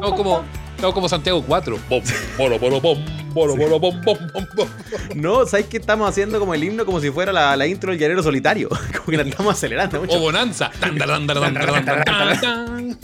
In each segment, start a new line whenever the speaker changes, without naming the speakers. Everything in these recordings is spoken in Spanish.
No, como, no, como Santiago 4. Bom, boro, boro, bom, boro, boro, bom, bom, bom, bom.
No, ¿sabes que estamos haciendo como el himno como si fuera la, la intro del llanero solitario? Como que la estamos acelerando
O
mucho.
Bonanza. Taran, taran.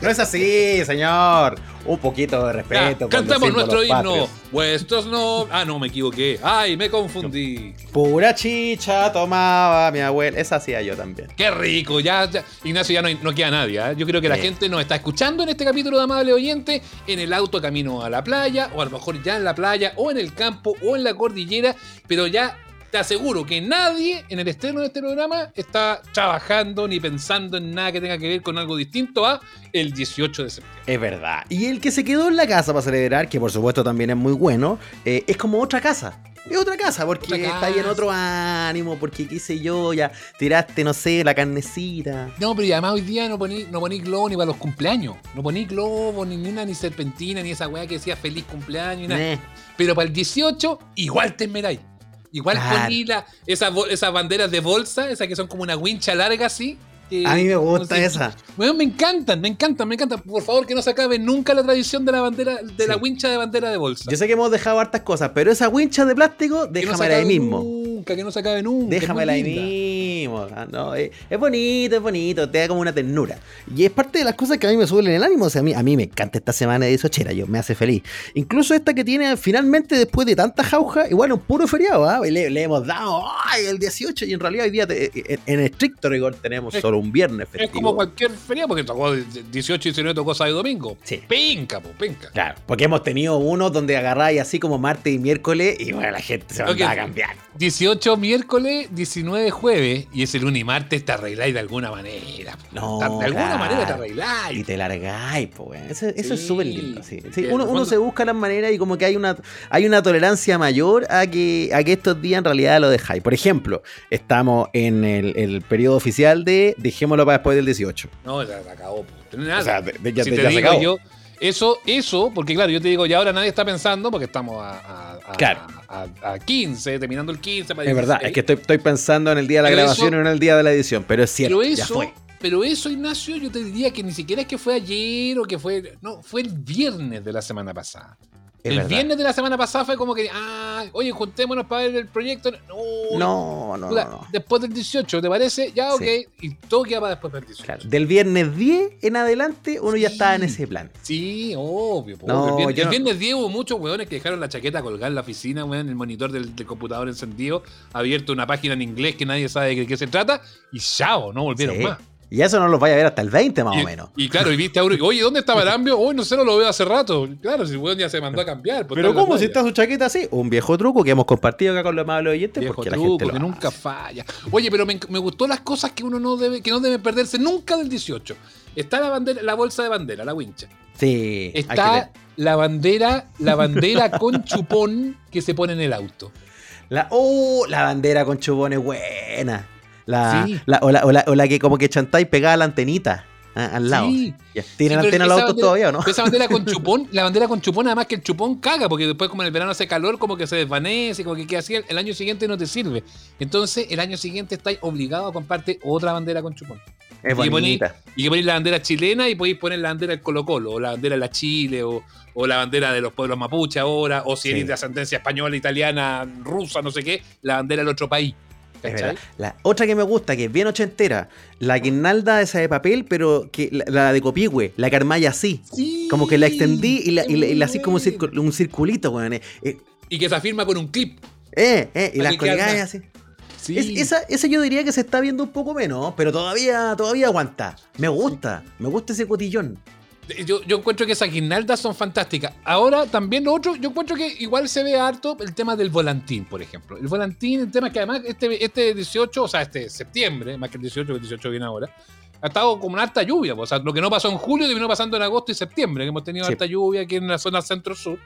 No es así, señor. Un poquito de
Ya,
respeto. por
Cantamos nuestro himno. Vuestros no. Ah, no, me equivoqué. Ay, me confundí.
Pura chicha tomaba mi abuela. Esa hacía yo también.
Qué rico, ya, ya- Ignacio, ya no, no queda nadie. ¿eh? Yo creo que la
Sí.
gente nos está escuchando en este capítulo de Amable Oyente, en el auto camino a la playa, o a lo mejor ya en la playa, o en el campo, o en la cordillera, pero ya te aseguro que nadie en el estreno de este programa está trabajando ni pensando en nada que tenga que ver con algo distinto a el 18 de septiembre.
Es verdad. Y el que se quedó en la casa para celebrar, que por supuesto también es muy bueno, eh, es como otra casa. Es otra casa, porque
Otra
está ahí en otro ánimo, porque qué sé yo, ya tiraste, no sé, la carnecita.
No, pero y además hoy día no poní, no poní globo ni para los cumpleaños. No poní globo, ni una, ni serpentina, ni esa weá que decía feliz cumpleaños, ni nada. Pero para el 18, igual te esmeráis. Igual
Claro.
poní la- esas, esas banderas de bolsa, esas que son como una wincha larga así. Que-
A mí me gusta esa.
Bueno, me encantan, me encantan, me encantan. Por favor, que no se acabe nunca la tradición de la bandera, de la wincha de bandera de bolsa.
Yo sé que hemos dejado hartas cosas, pero esa wincha de plástico,
Que no
ahí mismo.
Nunca, que no se acabe nunca. es
Déjamela ahí mismo. Ah, no, es, es bonito, es bonito, te da como una ternura. Y es parte de las cosas que a mí me suben el ánimo. O sea, a mí, a mí me encanta esta semana de Sochera, yo me hace feliz. Incluso esta que tiene finalmente, después de tanta jauja, igual un puro feriado. Y le, le hemos dado ¡ay! el 18 y en realidad hoy día, te- en, en estricto rigor, tenemos
Es-
solo un viernes
Es
festivo.
como cualquier feria, porque tocó 18 y 19 tocó sábado y domingo.
Sí.
Penca, po, penca.
Claro, porque hemos tenido unos donde agarráis así como martes y miércoles y bueno, la gente se va a cambiar.
18 miércoles, 19 jueves, y ese lunes y martes te arregláis de alguna manera.
No,
de alguna
claro.
manera te
Y
arregláis.
te largáis, pues. Eso, es súper lindo. sí. Sí,
Bien,
uno, uno se busca las maneras y como que hay una, hay una tolerancia mayor a que, a que estos días en realidad lo dejáis. Por ejemplo, estamos en el, el periodo oficial de dejémoslo para después del 18.
No, ya se acabó. po. Nada.
O sea, de- de- ya,
si te
ya se acabó.
yo, eso, eso, porque claro, yo te digo, ya ahora nadie está pensando, porque estamos a, a, a-
Claro.
a, a 15, terminando el 15. para
Es verdad,
16.
es que estoy, estoy pensando en el día de la
Pero
grabación
eso-
y no en el día de la edición, pero es cierto,
Pero
ya
eso,
fue.
pero eso, Ignacio, yo te diría que ni siquiera es que fue ayer o que fue. No, fue el viernes de la semana pasada.
Es
el
verdad.
viernes de la semana pasada fue como que, ah, oye, juntémonos para ver el proyecto. No,
No, no,
puta,
no, no.
Después del 18, ¿te parece? Ya, ok.
Sí.
Y todo queda para después del 18.
Claro, Del viernes 10 en adelante uno ya está en ese plan.
Sí, obvio.
No,
el viernes, el
no-
viernes 10 hubo muchos hueones que dejaron la chaqueta colgada en la oficina, weón, el monitor del, del computador encendido, abierto una página en inglés que nadie sabe de qué se trata, y chao, no volvieron
Sí.
más.
Y eso no los vaya a ver hasta el 20 más
y,
o menos.
y claro, y viste a uno, oye, ¿dónde estaba el ambio? Uy, no sé, no lo veo hace rato. Claro, si el weón ya se mandó a cambiar. pues,
Pero
la
¿cómo si está su chaqueta así? Un viejo truco que hemos compartido acá con los amables oyentes
Viejo
porque la
truco
gente lo
que nunca falla. Oye, pero me, me gustó las cosas que uno no debe, que no debe perderse nunca del 18. Está la bandera, la bolsa de bandera, la wincha.
Sí.
Está la bandera, la bandera con chupón que se pone en el auto.
La, oh, la bandera con chupones buena. La,
Sí.
la- o, la, o la- o la que como que chantáis pegada a la antenita al lado.
Sí. Sí,
¿Tienen
pero
antena los autos
bandera-
todavía o no?
Esa bandera con chupón, la bandera con chupón, además que el chupón caga, porque después como en el verano hace calor, como que se desvanece, como que queda así, el año siguiente no te sirve. Entonces, el año siguiente estáis obligado a comprarte otra bandera con chupón.
Es
y que. Y que ponéis la bandera chilena y podéis poner la bandera del Colo Colo, o la bandera de la Chile, o, o la bandera de los pueblos mapuche ahora, o si
Sí.
eres de ascendencia española, italiana, rusa, no sé qué, la bandera del otro país.
Es
¿Cachai?
verdad. La otra que me gusta, que es bien ochentera, la guirnalda esa de papel, pero que la, la de copihue, la que armáis así.
Sí,
Como que la extendí y la, y la, y la así como un, circulito, weón. Eh, eh,
Y que se firma con un clip.
eh, eh, y las colgáis así.
Sí.
Es- esa, esa yo diría que se está viendo un poco menos, pero todavía, todavía aguanta. Me gusta, me gusta ese cotillón.
Yo, yo encuentro que esas guirnaldas son fantásticas. Ahora, también lo otro, yo encuentro que igual se ve harto el tema del volantín, por ejemplo. El volantín, el tema es que además este, este 18, o sea, este septiembre, más que el 18, que el 18 viene ahora, ha estado como una alta lluvia. O sea, lo que no pasó en julio terminó pasando en agosto y septiembre, que hemos tenido
Sí.
alta lluvia aquí en la zona centro-sur.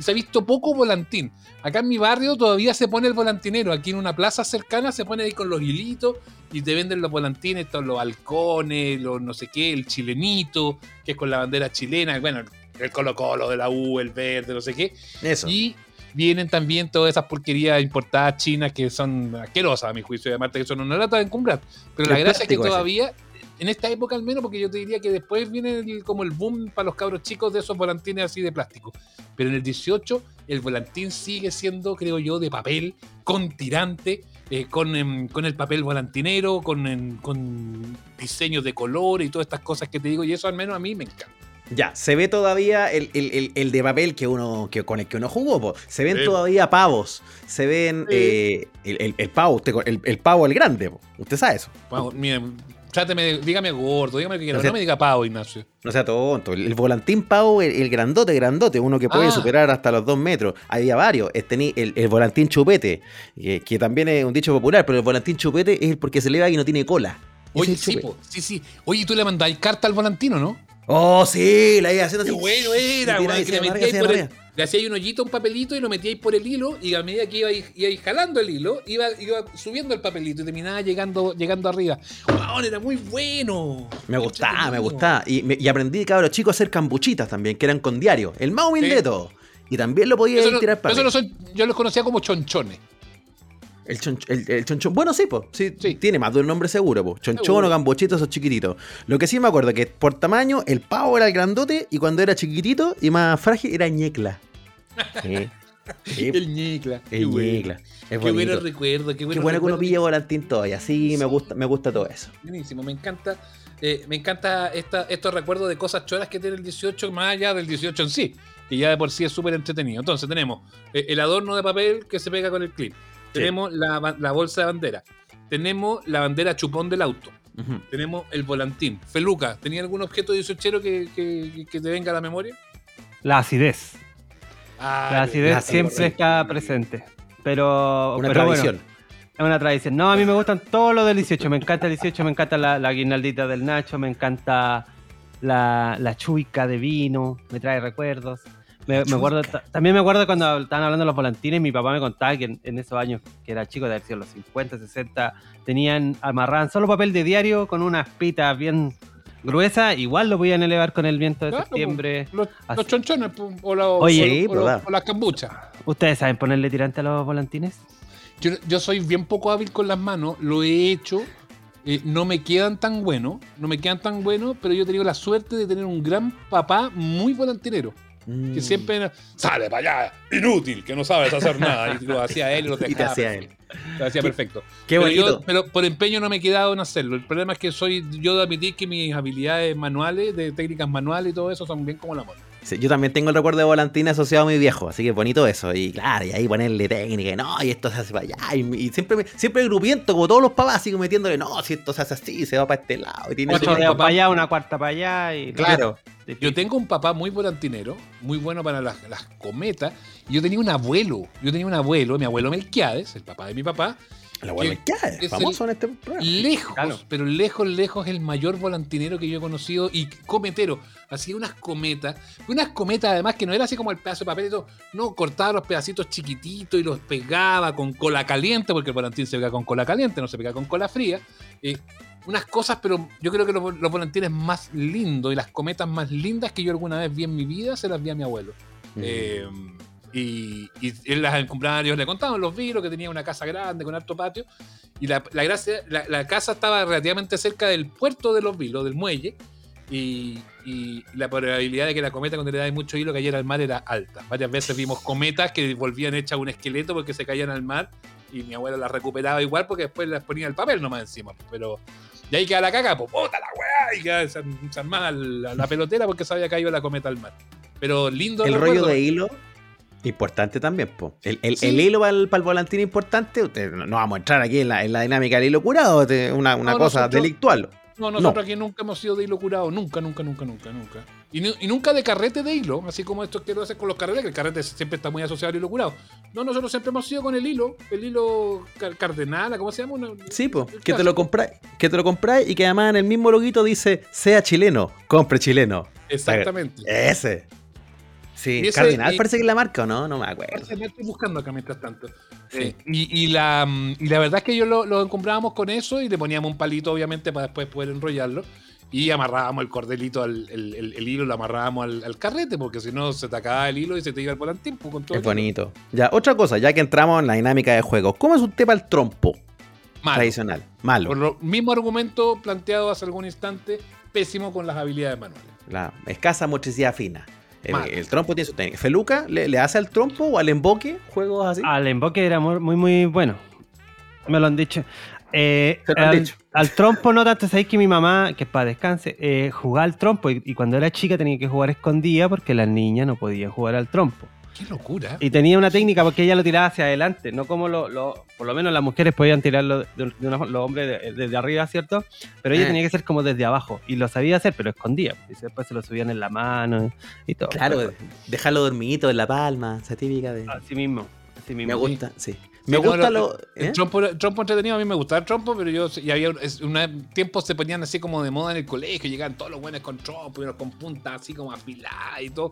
Y se ha visto poco volantín. Acá en mi barrio todavía se pone el volantinero. Aquí en una plaza cercana se pone ahí con los hilitos y te venden los volantines, todos los halcones, los no sé qué, el chilenito, que es con la bandera chilena, bueno, el Colo Colo de la U, el verde, no sé qué.
Eso.
Y vienen también todas esas porquerías importadas chinas que son asquerosas a mi juicio, además de que son una lata de encumbrar. Pero la gracia es que
ese.
En esta época al menos, porque yo te diría que después viene el- como el boom para los cabros chicos de esos volantines así de plástico. Pero en el 18 el volantín sigue siendo, creo yo, de papel, con tirante, eh, con, em, con el papel volantinero, con, em, con diseños de color y todas estas cosas que te digo, y eso al menos a mí me encanta.
Ya, se ve todavía el, el- el- el de papel que uno, que, con el que uno jugó, po. se ven
Sí.
todavía pavos, se ven
Sí.
eh, el, el- el pavo, usted, el, el pavo el grande, po. usted sabe eso.
Vamos, mire, tráteme, dígame gordo, dígame que quiera,
No
me diga pavo, Ignacio.
No sea tonto, el, el volantín pavo, el, el grandote, grandote, uno que puede
Ah.
superar hasta los dos metros. Había varios. Es tení el, el volantín chupete, que, que también es un dicho popular, pero el volantín chupete es el porque se eleva y no tiene cola.
Oye, sí, po, sí, sí. Oye, tú le mandáis carta al volantino, ¿no?
Oh, sí, la iba haciendo
Qué
así.
bueno era,
Y
weón,
tiráis,
que le metíais por. Le hacíais un hoyito, un papelito y lo metíais por el hilo y a medida que ibais, ibais jalando el hilo, iba, iba subiendo el papelito y terminaba llegando, llegando arriba. Weón, era muy bueno.
Me gustaba, me gustaba. Y, me- y aprendí, cabros chicos, a hacer cambuchitas también, que eran con diario. El más humilde
Sí.
de todo. Y también lo podía
no-
tirar para
eso no son, yo los conocía como chonchones.
El, chonch- el, el chonchón. Bueno, sí, pues. Sí,
Sí.
Tiene más de un nombre seguro, pues. Chonchón o cambochito, esos chiquititos. Lo que sí me acuerdo que por tamaño, el pavo era el grandote y cuando era chiquitito y más frágil era ñecla. Sí. Sí,
El ñicla. Qué
el
bueno.
ñecla. Es
Qué
bonito.
buenos recuerdos. Qué,
Qué
buenos
bueno que uno pille volantín todavía. Sí, me gusta, me gusta todo eso.
Buenísimo, me encanta. eh, me encanta esta, estos recuerdos de cosas choras que tiene el 18, más allá del 18 en sí, que ya de por sí es súper entretenido. Entonces tenemos eh, el adorno de papel que se pega con el clip. Tenemos la, la bolsa de bandera. Tenemos la bandera chupón del auto. Tenemos el volantín. Feluca, ¿tenía algún objeto 18 que, que, que te venga a la memoria?
La acidez.
Ah,
La acidez
la
siempre está presente. Pero,
Una
pero
tradición.
bueno, es una tradición. No, a mí me gustan todos los del 18. Me encanta el 18, me encanta la, la guirnaldita del Nacho, me encanta la, la chuica de vino, me trae recuerdos. Me, me acuerdo, ta- también me acuerdo cuando estaban hablando de los volantines, mi papá me contaba que en, en esos años, que era chico, de haber sido los 50, 60, tenían amarraban solo papel de diario con unas pitas bien gruesas, igual lo podían elevar con el viento de
Claro,
septiembre.
Los, chonchones o, la-
Oye,
o-
sí,
o-
¿verdad?
o las cambuchas.
¿Ustedes saben ponerle tirante a los volantines?
Yo, yo soy bien poco hábil con las manos, lo he hecho, eh, no me quedan tan buenos, no me quedan tan buenos, pero yo he tenido la suerte de tener un gran papá muy volantinero,
Mm.
que siempre era, sale para allá, inútil, que no sabes hacer nada, y lo hacía él y lo
Y te
dejaba
hacía
perfecto, Lo hacía perfecto.
Qué
pero, yo- pero por empeño no me he quedado en hacerlo. El problema es que soy yo de admitir que mis habilidades manuales, de técnicas manuales y todo eso son bien como la moda.
Sí, yo también tengo el recuerdo de volantín asociado a mi viejo, así que bonito eso. Y claro, y ahí ponerle técnica, y no, y esto se hace para allá. Y, y siempre, me- siempre grupiento, como todos los papás, así metiéndole, no, si esto se hace así, se va para este lado. Y tiene
Ocho
Ocho
de
dedos para allá, una cuarta para allá. Y
Claro.
Yo tengo un papá muy volantinero, muy bueno para las, las cometas. Y yo tenía un abuelo, yo tenía un abuelo, mi abuelo Melquiades, el papá de mi papá,
La abuela
que
ya es
es
famoso en este programa.
lejos,
Claro.
pero lejos, lejos el mayor volantinero que yo he conocido y cometero. Hacía unas cometas, unas cometas además que no era así como el pedazo de papel y todo, no, cortaba los pedacitos chiquititos y los pegaba con cola caliente, porque el volantín se pega con cola caliente, no se pega con cola fría. Eh, unas cosas, pero yo creo que los, los volantines más lindos y las cometas más lindas que yo alguna vez vi en mi vida se las vi a mi abuelo.
Mm.
Eh, y, y él las en cumpleaños le contaban los virus que tenía una casa grande con alto patio. Y la, la gracia, la, la casa estaba relativamente cerca del puerto de los vilos, del muelle. Y, y la probabilidad de que la cometa, cuando le daba mucho hilo, cayera al mar era alta. Varias veces vimos cometas que volvían hechas un esqueleto porque se caían al mar. Y mi abuelo las recuperaba igual porque después las ponía el papel nomás encima. Pero de ahí queda la caga, pues puta la weá. Y queda desarm- desarmada la, la pelotera porque se había caído la cometa al mar. Pero lindo
el
recuerdo.
rollo de hilo, importante también, po. El, el-
Sí.
el hilo para el, para el volantín importante, usted, no no vamos a entrar aquí en la, en la dinámica del hilo curado, una, una
No,
cosa
nosotros-
delictual.
No, nosotros aquí nunca hemos sido de hilo curado. Nunca, nunca, nunca, nunca, nunca. Y, nu- y nunca de carrete de hilo, así como esto que lo hacen con los carretes, que el carrete siempre está muy asociado al hilo curado. No, nosotros siempre hemos sido con el hilo, el hilo car- cardenal, ¿cómo se llama? Una-
Sí, pues,
el
que te lo compráis, que te lo compráis y que además en el mismo loguito dice sea chileno, compre chileno.
Exactamente.
Ese. Sí,
ese-
Cardinal
y-
parece que es la marca, ¿o no? No me acuerdo.
Que estoy buscando acá mientras tanto.
Sí.
Eh, y, y la, mm, y la verdad es que yo lo, lo comprábamos con eso y le poníamos un palito, obviamente, para después poder enrollarlo. Y amarrábamos el cordelito, al, el, el- el hilo lo amarrábamos al, al carrete, porque si no se te acababa el hilo y se te iba el volantín. pues, con todo
Es bonito. Ya, otra cosa, ya que entramos en la dinámica de juego. ¿Cómo es usted para el trompo
Malo.
tradicional? Malo.
Por lo mismo argumento planteado hace algún instante, pésimo con las habilidades manuales.
La escasa motricidad fina. El, trompo tiene su técnica. ¿Feluca le, le hace al trompo o al emboque juegos así?
Al emboque era muy, muy, bueno. Me lo han dicho. Eh,
Te lo han
al,
dicho.
Al trompo no tanto, sabéis que mi mamá, que para descanse, eh, jugaba al trompo y, y cuando era chica tenía que jugar escondida porque las niñas no podían jugar al trompo.
Qué locura.
Y tenía una técnica porque ella lo tiraba hacia adelante, no como lo, lo- por lo menos las mujeres podían tirarlo de, de una- los hombres de- desde arriba, ¿cierto? Pero ella
Eh.
tenía que ser como desde abajo y lo sabía hacer, pero escondía. Y después se lo subían en la mano y todo.
Claro, dejarlo dormidito en la palma, esa típica de...
Así mismo, así mismo.
Me gusta, sí. Me gusta
no,
lo...
El
¿eh?
trompo, el trompo entretenido, a mí me gustaba el trompo, pero yo y había es, una tiempo se ponían así como de moda en el colegio, llegaban todos los buenos con trompo y unos con puntas así como afiladas y todo.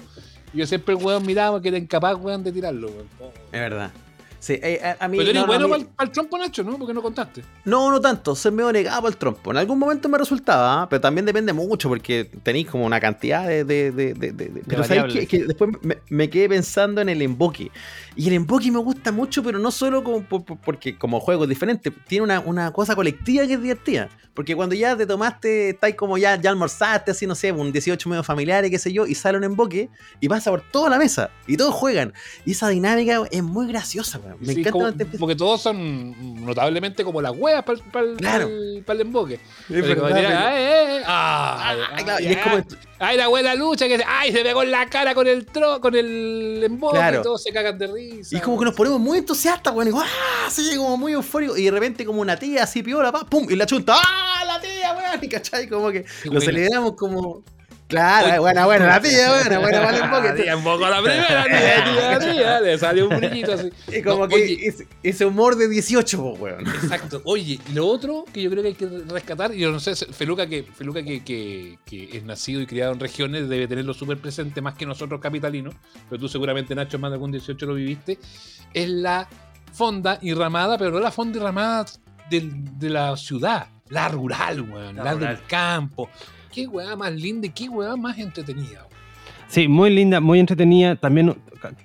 Y yo siempre el weón miraba que era incapaz, weón, de tirarlo, weón. Oh.
Es verdad. Sí, eh, a, a mí...
Pero eres
no, no,
bueno
mí-
para el trompo, Nacho, ¿no? Porque no contaste.
No, no tanto, soy medio negado al trompo. En algún momento me resultaba, pero también depende mucho porque tenéis como una cantidad de... de, de, de- de- de- pero ¿sabéis que después me, me quedé pensando en el emboque. Y el emboque me gusta mucho, pero no solo como, por- por- porque como juego es diferente, tiene una, una cosa colectiva que es divertida. Porque cuando ya te tomaste, estáis como ya, ya almorzaste, así no sé, un 18 medio familiares, qué sé yo, y sale un emboque y pasa por toda la mesa y todos juegan. Y esa dinámica es muy graciosa, weón. Me
Sí,
encanta
como- porque todos son notablemente como las weas para el,
Claro.
emboque.
Es
como
verdad,
diría,
pero-
"Ay,
como
Ay, la lucha que ay, se pegó en la cara con el tro, con el emboque
Claro.
y todos se cagan de risa.
Y es como que nos ponemos muy entusiastas, weón. Y ¡ah! Sí, como muy eufórico. Y de repente, como una tía así piola, pa, ¡pum! Y la chunta, ¡ah! La tía, weón. Y cachai, como que lo celebramos como. Claro, buena, buena, la tía, buena, buena, vale un poco.
tía, un poco la primera, tía, tía, tía, le salió un brillito así.
Y como
No,
que
oye,
ese, ese humor de 18, po, weón.
Exacto. Oye, y lo otro que yo creo que hay que rescatar, y yo no sé, Feluca que, Feluca que, que, que es nacido y criado en regiones debe tenerlo súper presente más que nosotros capitalinos, pero tú seguramente Nacho más de algún 18 lo viviste, es la fonda y ramada, pero no la fonda y ramada de la ciudad, la rural, weón, la,
La
del campo. Qué weá más linda y qué weá más entretenida.
Sí, muy linda, muy entretenida. También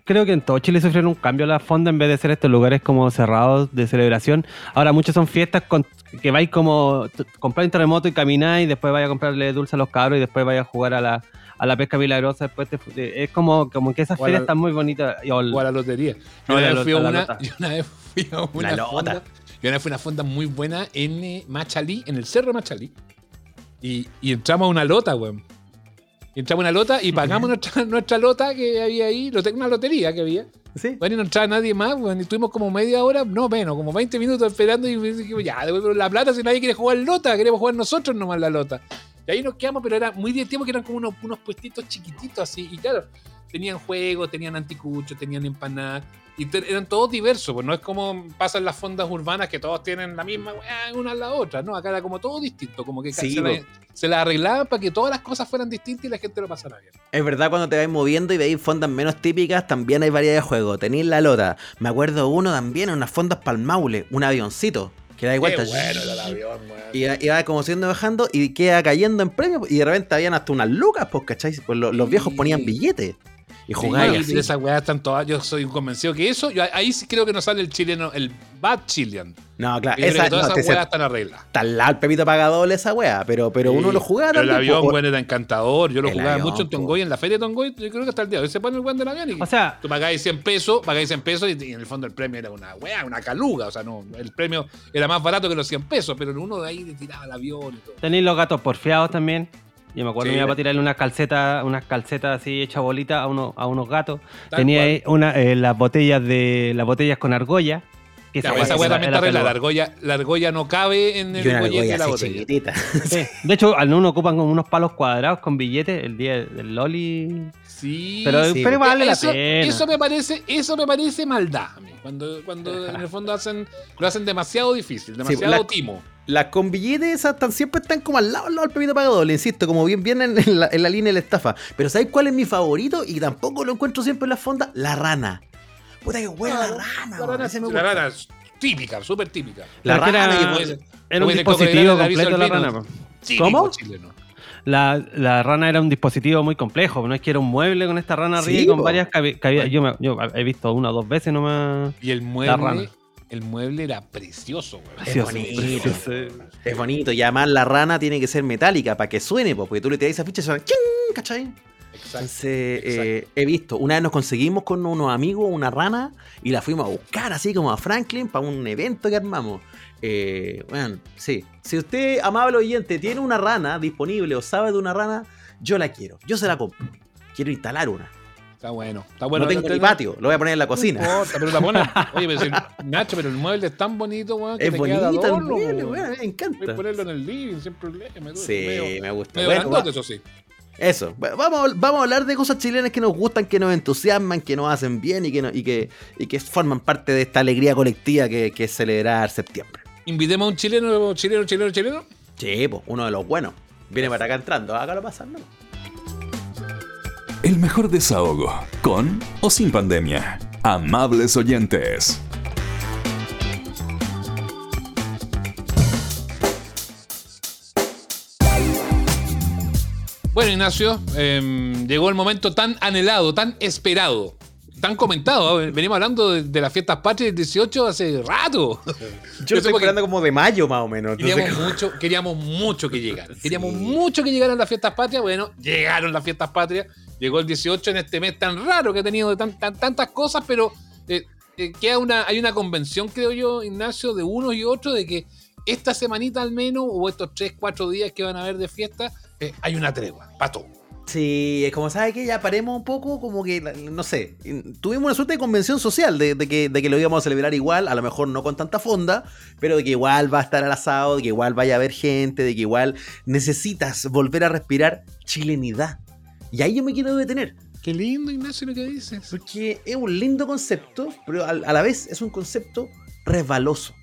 creo que en todo Chile sufrieron un cambio la fonda en vez de ser estos lugares como cerrados de celebración. Ahora muchos son fiestas con, que vais como comprar un terremoto y camináis y después vais a comprarle dulce a los cabros y después vais a jugar a la, a la pesca milagrosa. Después te- es como, como que esas
O a
ferias
la-
están muy bonitas.
O a la lotería. Yo
No,
una,
la
vez fui a
a
una, yo una vez fui a una fonda. Yo una vez fui a una fonda muy buena en eh, Machalí, en el cerro de Machalí. Y, y entramos a una lota, weón. Entramos a una lota y pagamos nuestra, nuestra lota que había ahí, una lotería que había.
Sí.
Bueno, y no entraba nadie más, weón. Y estuvimos como media hora, no menos, como 20 minutos esperando y dijimos, ya, devuelvo la plata si nadie quiere jugar lota, queremos jugar nosotros nomás la lota. Y ahí nos quedamos, pero era muy divertido porque eran como unos, unos puestitos chiquititos así. Y claro, tenían juegos, tenían anticuchos, tenían empanadas. Y te- eran todos diversos, pues no es como pasa en las fondas urbanas que todos tienen la misma weá una a la otra, ¿no? Acá era como todo distinto, como que
Sí,
se, la,
po.
se la arreglaban para que todas las cosas fueran distintas y la gente lo pasara bien.
Es verdad, cuando te vais moviendo y veis fondas menos típicas, también hay variedad de juegos. Tenéis la lota. Me acuerdo uno también, unas fondas para el Maule, un avioncito. Que da.
Qué bueno el avión.
Y y va como siendo bajando y queda cayendo en premio. Y de repente habían hasta unas lucas, pues, ¿cachai? Pues lo- los viejos ponían billetes. Y
Sí,
jugáis
y
así.
esas weas están todas. Yo soy convencido que eso. yo ahí sí creo que nos sale el chileno, el Bad Chilean.
No, claro,
Yo creo
esa,
que todas
no,
esas weas están arregladas.
está al lado el Pepito Pagadole esa wea, pero, pero uno lo jugaba
pero El avión, weón, era encantador. Yo lo
El
jugaba
avión,
mucho en. Tongoy, en la feria de Tongoy. Yo creo que hasta el día de hoy se pone el weón del avión y
O sea,
tú pagáis 100 pesos, pagáis 100 pesos y, y en el fondo el premio era una wea, una caluga. O sea, no, el premio era más barato que los 100 pesos, pero uno de ahí le tiraba el avión y todo.
tenéis los gatos porfiados también. Yo me acuerdo
Sí.
me iba para tirarle unas calcetas, unas calcetas así hechas bolitas a, uno, a unos gatos. Tenía
cual.
una, eh, las botellas de las botellas con argolla. Que
Ya,
esa la-
también está. La argolla, la argolla no cabe en el bollete de la botella.
chiquitita.
Sí. De hecho, algunos ocupan como unos palos cuadrados con billetes el día del Loli.
Sí,
Pero,
sí,
pero vale
eso,
la pena.
eso me parece, eso me parece maldad. Cuando, cuando en el fondo hacen, lo hacen demasiado difícil, demasiado
la-
timo.
Las con billetes esas tan, siempre están como al lado, al lado del pepito pagador, le insisto, como bien vienen en la, en la línea de la estafa. Pero ¿sabes cuál es mi favorito? Y tampoco lo encuentro siempre en la fonda, la rana. Puta que buena la rana,
La
weón,
rana,
ese me
la
gusta.
rana es típica, súper típica.
La rana
era-
puede-
un dispositivo completo la
del
rana.
Típico
¿Cómo?
chileno.
La, la rana era un dispositivo muy complejo, no es que era un mueble con esta rana arriba
Sí,
y con
po.
varias cabi- yo, me- yo he visto una o dos veces nomás.
Y el
La
mueble,
rana.
el mueble era precioso, güey.
Es bonito. Es bonito. Y además la rana tiene que ser metálica para que suene, po, porque tú le tiras esa ficha y suena ¡ching! ¿Cachai?
Exacto.
Entonces, eh, he visto, una vez nos conseguimos con unos amigos una rana y la fuimos a buscar así como a Franklin para un evento que armamos. Eh, bueno, sí. Si usted, amable oyente, tiene una rana disponible o sabe de una rana, yo la quiero. Yo se la compro. Quiero instalar una.
Está bueno. Está bueno.
no tengo
Está-
ni patio, lo voy a poner en la
No
cocina.
importa, pero la ponen. Oye, pero si- Nacho, pero el mueble es tan bonito, weón. que
Es
te queda
bonito el mueble,
weón.
me
Voy a
encanta.
ponerlo en el living sin problema.
Sí,
medio-
me gusta.
medio
Bueno,
grandote, eso sí.
Eso, Va- vamos, a- vamos a hablar de cosas chilenas que nos gustan, que nos entusiasman, que nos hacen bien y que, no- y que, y que forman parte de esta alegría colectiva que, que es celebrar septiembre.
Invitemos a un chileno, chileno, chileno, chileno.
Sí, pues, uno de los buenos. Viene para acá entrando, acá lo pasan, ¿no?
El mejor desahogo, con o sin pandemia. Amables oyentes.
Bueno, Ignacio, em, llegó el momento tan anhelado, tan esperado, tan comentado. ¿eh? Venimos hablando de, de las fiestas patrias del 18 hace rato.
Yo
Yo
estoy esperando como de mayo más o menos. entonces-
Queríamos mucho, queríamos mucho que llegaran. Queríamos
Sí.
mucho que llegaran las fiestas patrias. Bueno, llegaron las fiestas patrias. Llegó el 18 en este mes tan raro que ha tenido de tan- tan- tantas cosas, pero eh, eh, queda una, hay una convención, creo yo, Ignacio, de unos y otros, de que esta semanita al menos, o estos 3, 4 días que van a haber de fiesta, eh, hay una tregua, pato.
Sí, es como sabe que ya paremos un poco, como que, no sé, tuvimos una suerte de convención social de, de que, de que lo íbamos a celebrar igual, a lo mejor no con tanta fonda, pero de que igual va a estar al asado, de que igual vaya a haber gente, de que igual necesitas volver a respirar chilenidad. Y ahí yo me quiero detener,
Qué lindo, Ignacio, lo que dices.
porque es un lindo concepto, pero al- a la vez es un concepto resbaloso.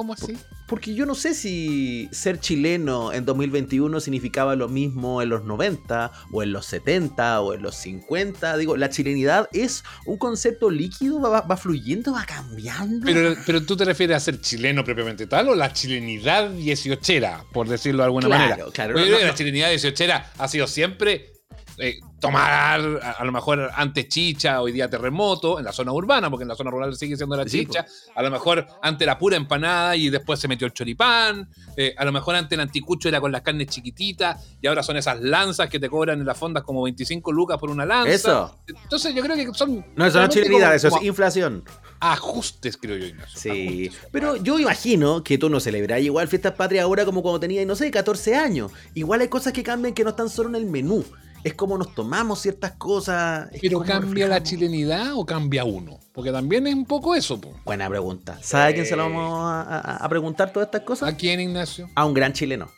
¿Cómo así?
Porque yo no sé si ser chileno en 2021 significaba lo mismo en los 90, o en los 70, o en los 50. Digo, la chilenidad es un concepto líquido, va, va fluyendo, va cambiando.
Pero, pero tú te refieres a ser chileno propiamente tal o la chilenidad dieciochera, por decirlo de alguna
Claro,
manera.
claro, no, no,
la chilenidad dieciochera ha sido siempre eh, tomar, a, a lo mejor antes chicha, hoy día terremoto, en la zona urbana, porque en la zona rural sigue siendo la chicha. A lo mejor antes la pura empanada y después se metió el choripán. eh, a lo mejor antes el anticucho era con las carnes chiquititas y ahora son esas lanzas que te cobran en las fondas como 25 lucas por una lanza.
Eso.
Entonces yo creo que son.
No, eso no es chilenidad, eso es inflación.
ajustes, creo yo, Ignacio.
Sí,
Ajustes.
pero yo imagino que tú no celebras igual fiestas patrias ahora como cuando tenías, no sé, 14 años. Igual hay cosas que cambian que no están solo en el menú. Es como nos tomamos ciertas cosas.
¿Pero cambia la chilenidad o cambia uno? Porque también es un poco eso. po.
Buena pregunta. ¿Sabe a quién se lo vamos a, a- a preguntar todas estas cosas?
¿A quién, Ignacio?
A un gran chileno.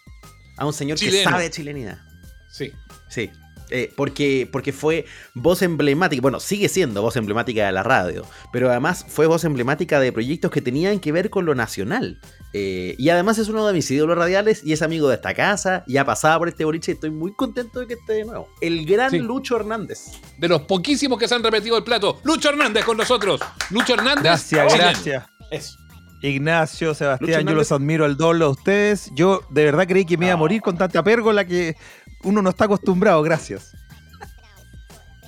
A un señor que sabe de chilenidad.
Sí.
Sí. Eh, porque, porque fue voz emblemática, bueno, sigue siendo voz emblemática de la radio, pero además fue voz emblemática de proyectos que tenían que ver con lo nacional. Eh, y además es uno de mis ídolos radiales y es amigo de esta casa, y ha pasado por este boliche y estoy muy contento de que esté de nuevo. El gran
Sí.
Lucho Hernández.
De los poquísimos que se han repetido el plato. Lucho Hernández con nosotros. Lucho Hernández.
Gracias, gracias.
Eso.
Ignacio, Sebastián, yo los admiro al doble a ustedes. Yo de verdad creí que me iba a morir con tanta pérgola que uno no está acostumbrado. Gracias.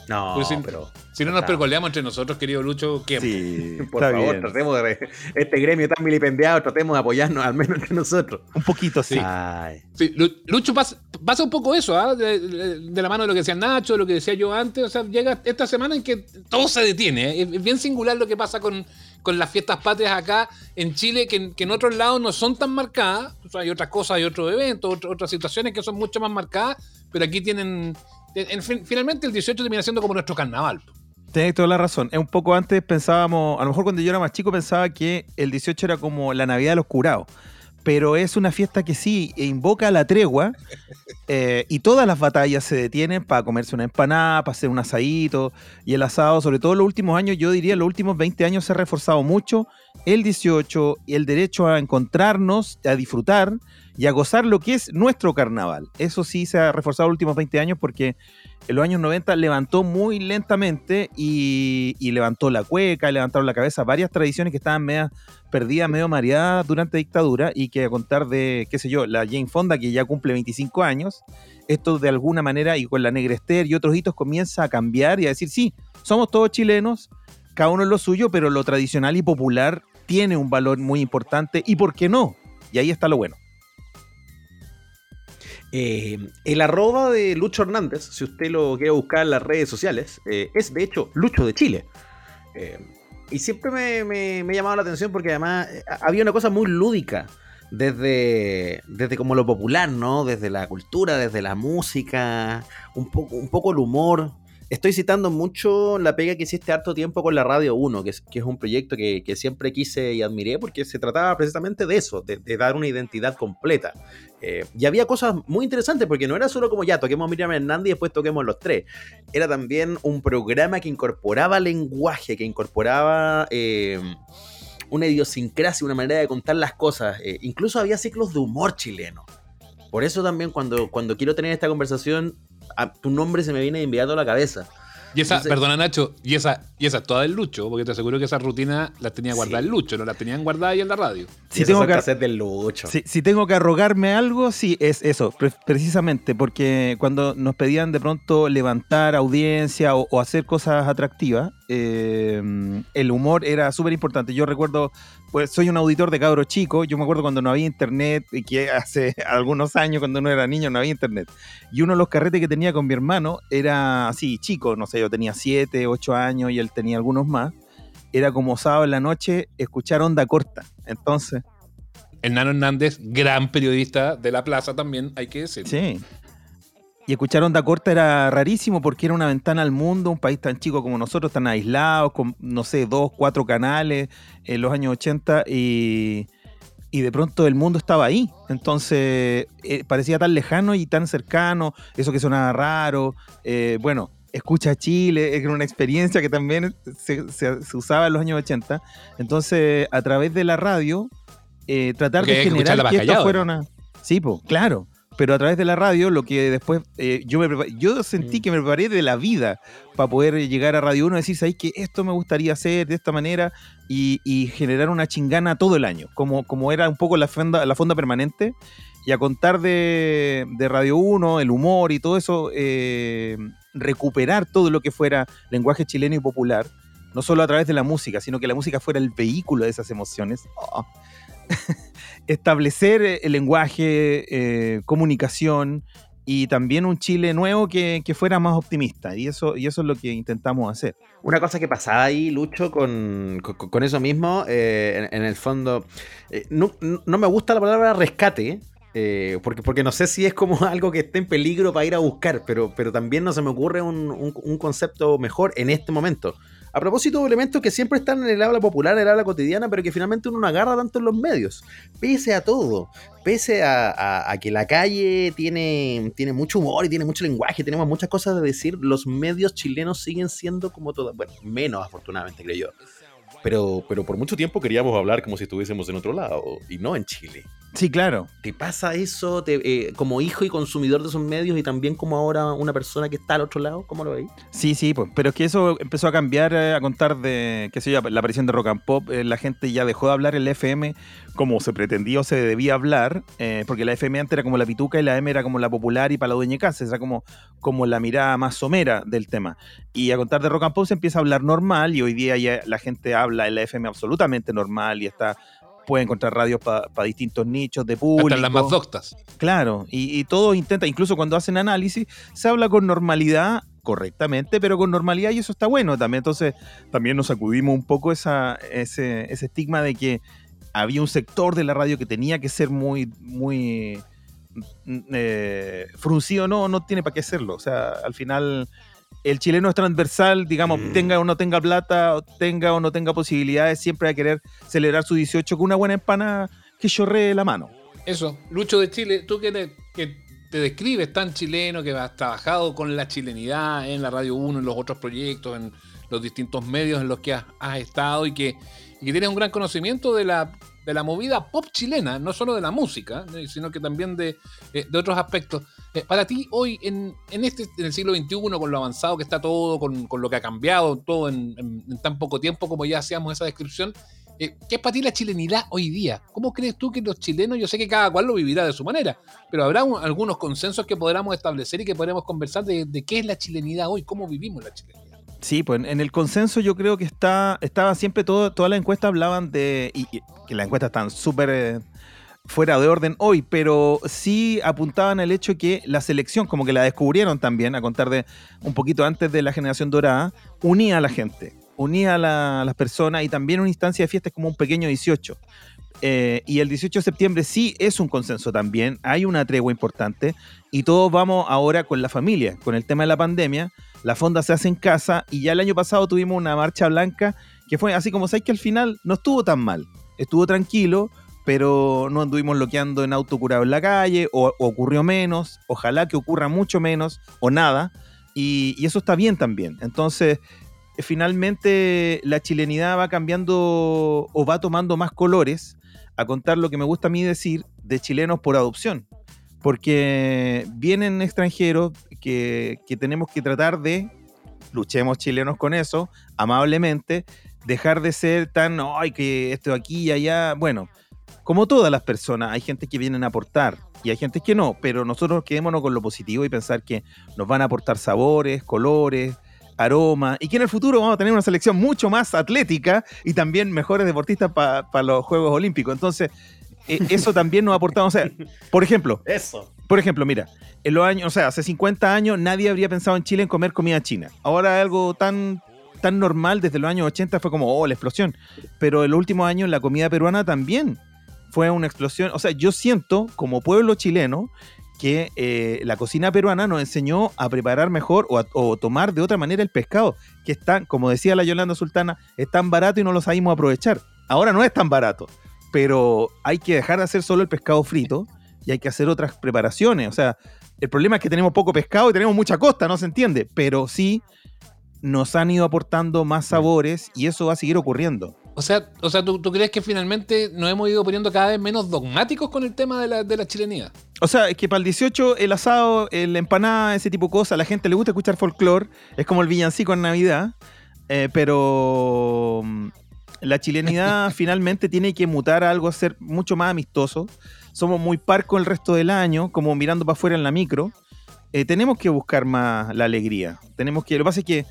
No,
Pues
pero
Si no nos
Está.
pergoleamos entre nosotros, querido Lucho, ¿qué?
Sí,
por
está
favor,
bien.
tratemos de este gremio tan vilipendiado, tratemos de apoyarnos al menos entre nosotros.
Un poquito, sí.
Ay.
Sí, Lu- Lucho pasa, pasa un poco eso, ¿ah? de, de- de la mano de lo que decía Nacho, de lo que decía yo antes. O sea, llega esta semana en que todo se detiene. ¿eh? Es, es bien singular lo que pasa con, con las fiestas patrias acá en Chile, que, que en otros lados no son tan marcadas. O sea, hay otras cosas, hay otros eventos, otro- otras situaciones que son mucho más marcadas, pero aquí tienen. En fin, finalmente el 18 termina siendo como nuestro carnaval.
Tienes toda la razón. Es un poco antes pensábamos, a lo mejor cuando yo era más chico pensaba que el 18 era como la Navidad de los curados. Pero es una fiesta que sí invoca la tregua eh, y todas las batallas se detienen para comerse una empanada, para hacer un asadito y el asado, sobre todo en los últimos años, yo diría los últimos 20 años se ha reforzado mucho el 18 y el derecho a encontrarnos, a disfrutar y a gozar lo que es nuestro carnaval. Eso sí se ha reforzado los últimos 20 años porque en los años 90 levantó muy lentamente y, y levantó la cueca, levantaron la cabeza varias tradiciones que estaban medio perdidas, medio mareadas durante la dictadura y que a contar de, qué sé yo, la Jane Fonda que ya cumple 25 años, esto de alguna manera y con la Negrester y otros hitos comienza a cambiar y a decir, sí, somos todos chilenos, cada uno es lo suyo, pero lo tradicional y popular tiene un valor muy importante y por qué no. Y ahí está lo bueno.
Eh, el arroba de Lucho Hernández, si usted lo quiere buscar en las redes sociales, eh, es de hecho Lucho de Chile. Eh, y siempre me, me, me, ha llamado la atención porque además había una cosa muy lúdica desde, desde como lo popular, ¿no? Desde la cultura, desde la música, un poco, un poco el humor. Estoy citando mucho la pega que hiciste harto tiempo con la Radio 1, que es, un proyecto que, siempre quise y admiré porque se trataba precisamente de eso, de, dar una identidad completa. Eh, y había cosas muy interesantes porque no era solo como ya toquemos Miriam Hernández y después toquemos los tres. Era también un programa que incorporaba lenguaje, que incorporaba eh, una idiosincrasia, una manera de contar las cosas. Eh, incluso había ciclos de humor chileno. Por eso también cuando, cuando quiero tener esta conversación, a, tu nombre se me viene de inmediato a la cabeza.
Y esa, Entonces, perdona Nacho, y esa, y esa toda del Lucho, porque te aseguro que esa rutina la tenía guardada sí. el Lucho, no la tenían guardada ahí en la radio.
Si tengo que hacer del Lucho.
Si, si, tengo que arrogarme algo, sí, es eso, pre precisamente, porque cuando nos pedían de pronto levantar audiencia o, o hacer cosas atractivas, eh, el humor era súper importante. Yo recuerdo, pues soy un auditor de cabro chico, yo me acuerdo cuando no había internet, y que hace algunos años cuando no era niño no había internet. Y uno de los carretes que tenía con mi hermano era así, chico, no sé, yo tenía 7, 8 años y él tenía algunos más. Era como sábado en la noche escuchar onda corta. Entonces...
Nano Hernández, gran periodista de la plaza también, hay que decir.
Sí. Y escuchar onda corta era rarísimo porque era una ventana al mundo, un país tan chico como nosotros, tan aislados, con, no sé, dos, cuatro canales en los años 80 y, y de pronto el mundo estaba ahí. Entonces eh, parecía tan lejano y tan cercano, eso que sonaba raro. Eh, bueno, escucha Chile, era una experiencia que también se, se, se, usaba en los años 80. Entonces, a través de la radio, eh, tratar
Porque
de generar
que,
que esto fuera una... Sí, pues, claro pero a través de la radio, lo que después eh, yo, me yo sentí que me preparé de la vida para poder llegar a Radio 1 y decir, ¿sabéis que esto me gustaría hacer de esta manera? Y, y, generar una chingana todo el año, como, como era un poco la fonda, la fonda permanente. Y a contar de, de Radio 1, el humor y todo eso, eh, recuperar todo lo que fuera lenguaje chileno y popular, no solo a través de la música, sino que la música fuera el vehículo de esas emociones. Oh. establecer el lenguaje, eh, comunicación y también un Chile nuevo que, que, fuera más optimista. Y eso, y eso es lo que intentamos hacer.
Una cosa que pasaba ahí, Lucho, con, con, eso mismo, eh, en, el fondo, eh, no, no, me gusta la palabra rescate. Eh, porque, porque no sé si es como algo que esté en peligro para ir a buscar, pero, pero también no se me ocurre un, un concepto mejor en este momento. A propósito de elementos que siempre están en el habla popular, en el habla cotidiana, pero que finalmente uno no agarra tanto en los medios. Pese a todo, pese a, que la calle tiene, tiene mucho humor y tiene mucho lenguaje, tenemos muchas cosas de decir, los medios chilenos siguen siendo como todas, bueno, menos afortunadamente creo yo. Pero, pero por mucho tiempo queríamos hablar como si estuviésemos en otro lado y no en Chile.
Sí, claro.
¿Te pasa eso te, eh, como hijo y consumidor de esos medios y también como ahora una persona que está al otro lado? ¿Cómo lo veis?
Sí, sí, pues, pero es que eso empezó a cambiar eh, a contar de, qué sé yo, la aparición de rock and pop. Eh, la gente ya dejó de hablar el FM como se pretendía o se debía hablar, porque la FM antes era como la pituca y la M era como la popular y para la dueña casa, era como, como la mirada más somera del tema. Y a contar de rock and pop se empieza a hablar normal y hoy día ya la gente habla en la FM absolutamente normal y está puede encontrar radios para pa distintos nichos de público.
Hasta las más doctas.
Claro, y, y todos intentan, incluso cuando hacen análisis, se habla con normalidad, correctamente, pero con normalidad y eso está bueno también. Entonces, también nos sacudimos un poco esa, ese, ese estigma de que había un sector de la radio que tenía que ser muy, muy eh, fruncido, no, no tiene para qué serlo. O sea, al final el chileno es transversal, digamos,
Mm.
tenga o no tenga plata, o tenga o no tenga posibilidades, siempre va a querer celebrar su 18 con una buena empana que chorree la mano.
Eso, Lucho de Chile, tú que te, que te describes tan chileno, que has trabajado con la chilenidad en la Radio 1, en los otros proyectos, en los distintos medios en los que has, has estado y que, y que tienes un gran conocimiento de la, de la movida pop chilena, no solo de la música, sino que también de, eh, de otros aspectos. Eh, para ti, hoy, en, en, este, en el siglo XXI, con lo avanzado que está todo, con, con lo que ha cambiado todo en, tan poco tiempo como ya hacíamos esa descripción, eh, ¿Qué es para ti la chilenidad hoy día? ¿Cómo crees tú que los chilenos, yo sé que cada cual lo vivirá de su manera, pero habrá un- algunos consensos que podamos establecer y que podremos conversar de, qué es la chilenidad hoy, cómo vivimos la chilenidad?
Sí, pues en el consenso yo creo que está, estaba siempre todo, todas las encuestas hablaban de, y, y que las encuestas están súper eh, fuera de orden hoy, pero sí apuntaban al hecho que la selección, como que la descubrieron también, a contar de un poquito antes de la generación dorada, unía a la gente, unía a, la- las personas y también una instancia de fiesta es como un pequeño 18. Eh, y el 18 de septiembre sí es un consenso también, hay una tregua importante y todos vamos ahora con la familia, con el tema de la pandemia, la fonda se hace en casa y ya el año pasado tuvimos una marcha blanca que fue así como sabéis que al final no estuvo tan mal, estuvo tranquilo, pero no anduvimos bloqueando en auto curado en la calle o, ocurrió menos, ojalá que ocurra mucho menos o nada y, eso está bien también. Entonces, finalmente la chilenidad va cambiando o va tomando más colores a contar lo que me gusta a mí decir de chilenos por adopción. Porque vienen extranjeros que, que tenemos que tratar de, luchemos chilenos con eso, amablemente, dejar de ser tan, ay, que esto aquí y allá. Bueno, como todas las personas, hay gente que vienen a aportar y hay gente que no, pero nosotros quedémonos con lo positivo y pensar que nos van a aportar sabores, colores, aroma y que en el futuro vamos a tener una selección mucho más atlética y también mejores deportistas para los Juegos Olímpicos. Entonces, eh, eso también nos ha aportado, o sea, por ejemplo,
Eso.
por ejemplo, mira, en los años, o sea, hace 50 años nadie habría pensado en Chile en comer comida china. Ahora algo tan tan normal desde los años 80 fue como, oh, la explosión. Pero en los últimos años la comida peruana también fue una explosión. O sea, yo siento como pueblo chileno que eh, la cocina peruana nos enseñó a preparar mejor o, a- o tomar de otra manera el pescado, que es tan, como decía la Yolanda Sultana, es tan barato y no lo sabemos aprovechar. Ahora no es tan barato, pero hay que dejar de hacer solo el pescado frito y hay que hacer otras preparaciones. O sea, el problema es que tenemos poco pescado y tenemos mucha costa, no se entiende, pero sí nos han ido aportando más sabores y eso va a seguir ocurriendo.
O sea, o sea ¿tú, tú crees que finalmente nos hemos ido poniendo cada vez menos dogmáticos con el tema de la, de la chilenidad?
O sea, es que para el 18 el asado, la empanada, ese tipo de cosas, a la gente le gusta escuchar folclore, es como el villancico en Navidad, eh, pero mm, la chilenidad finalmente tiene que mutar a algo a ser mucho más amistoso. Somos muy parco el resto del año, como mirando para afuera en la micro. Eh, tenemos que buscar más la alegría. Tenemos que, lo que pasa es que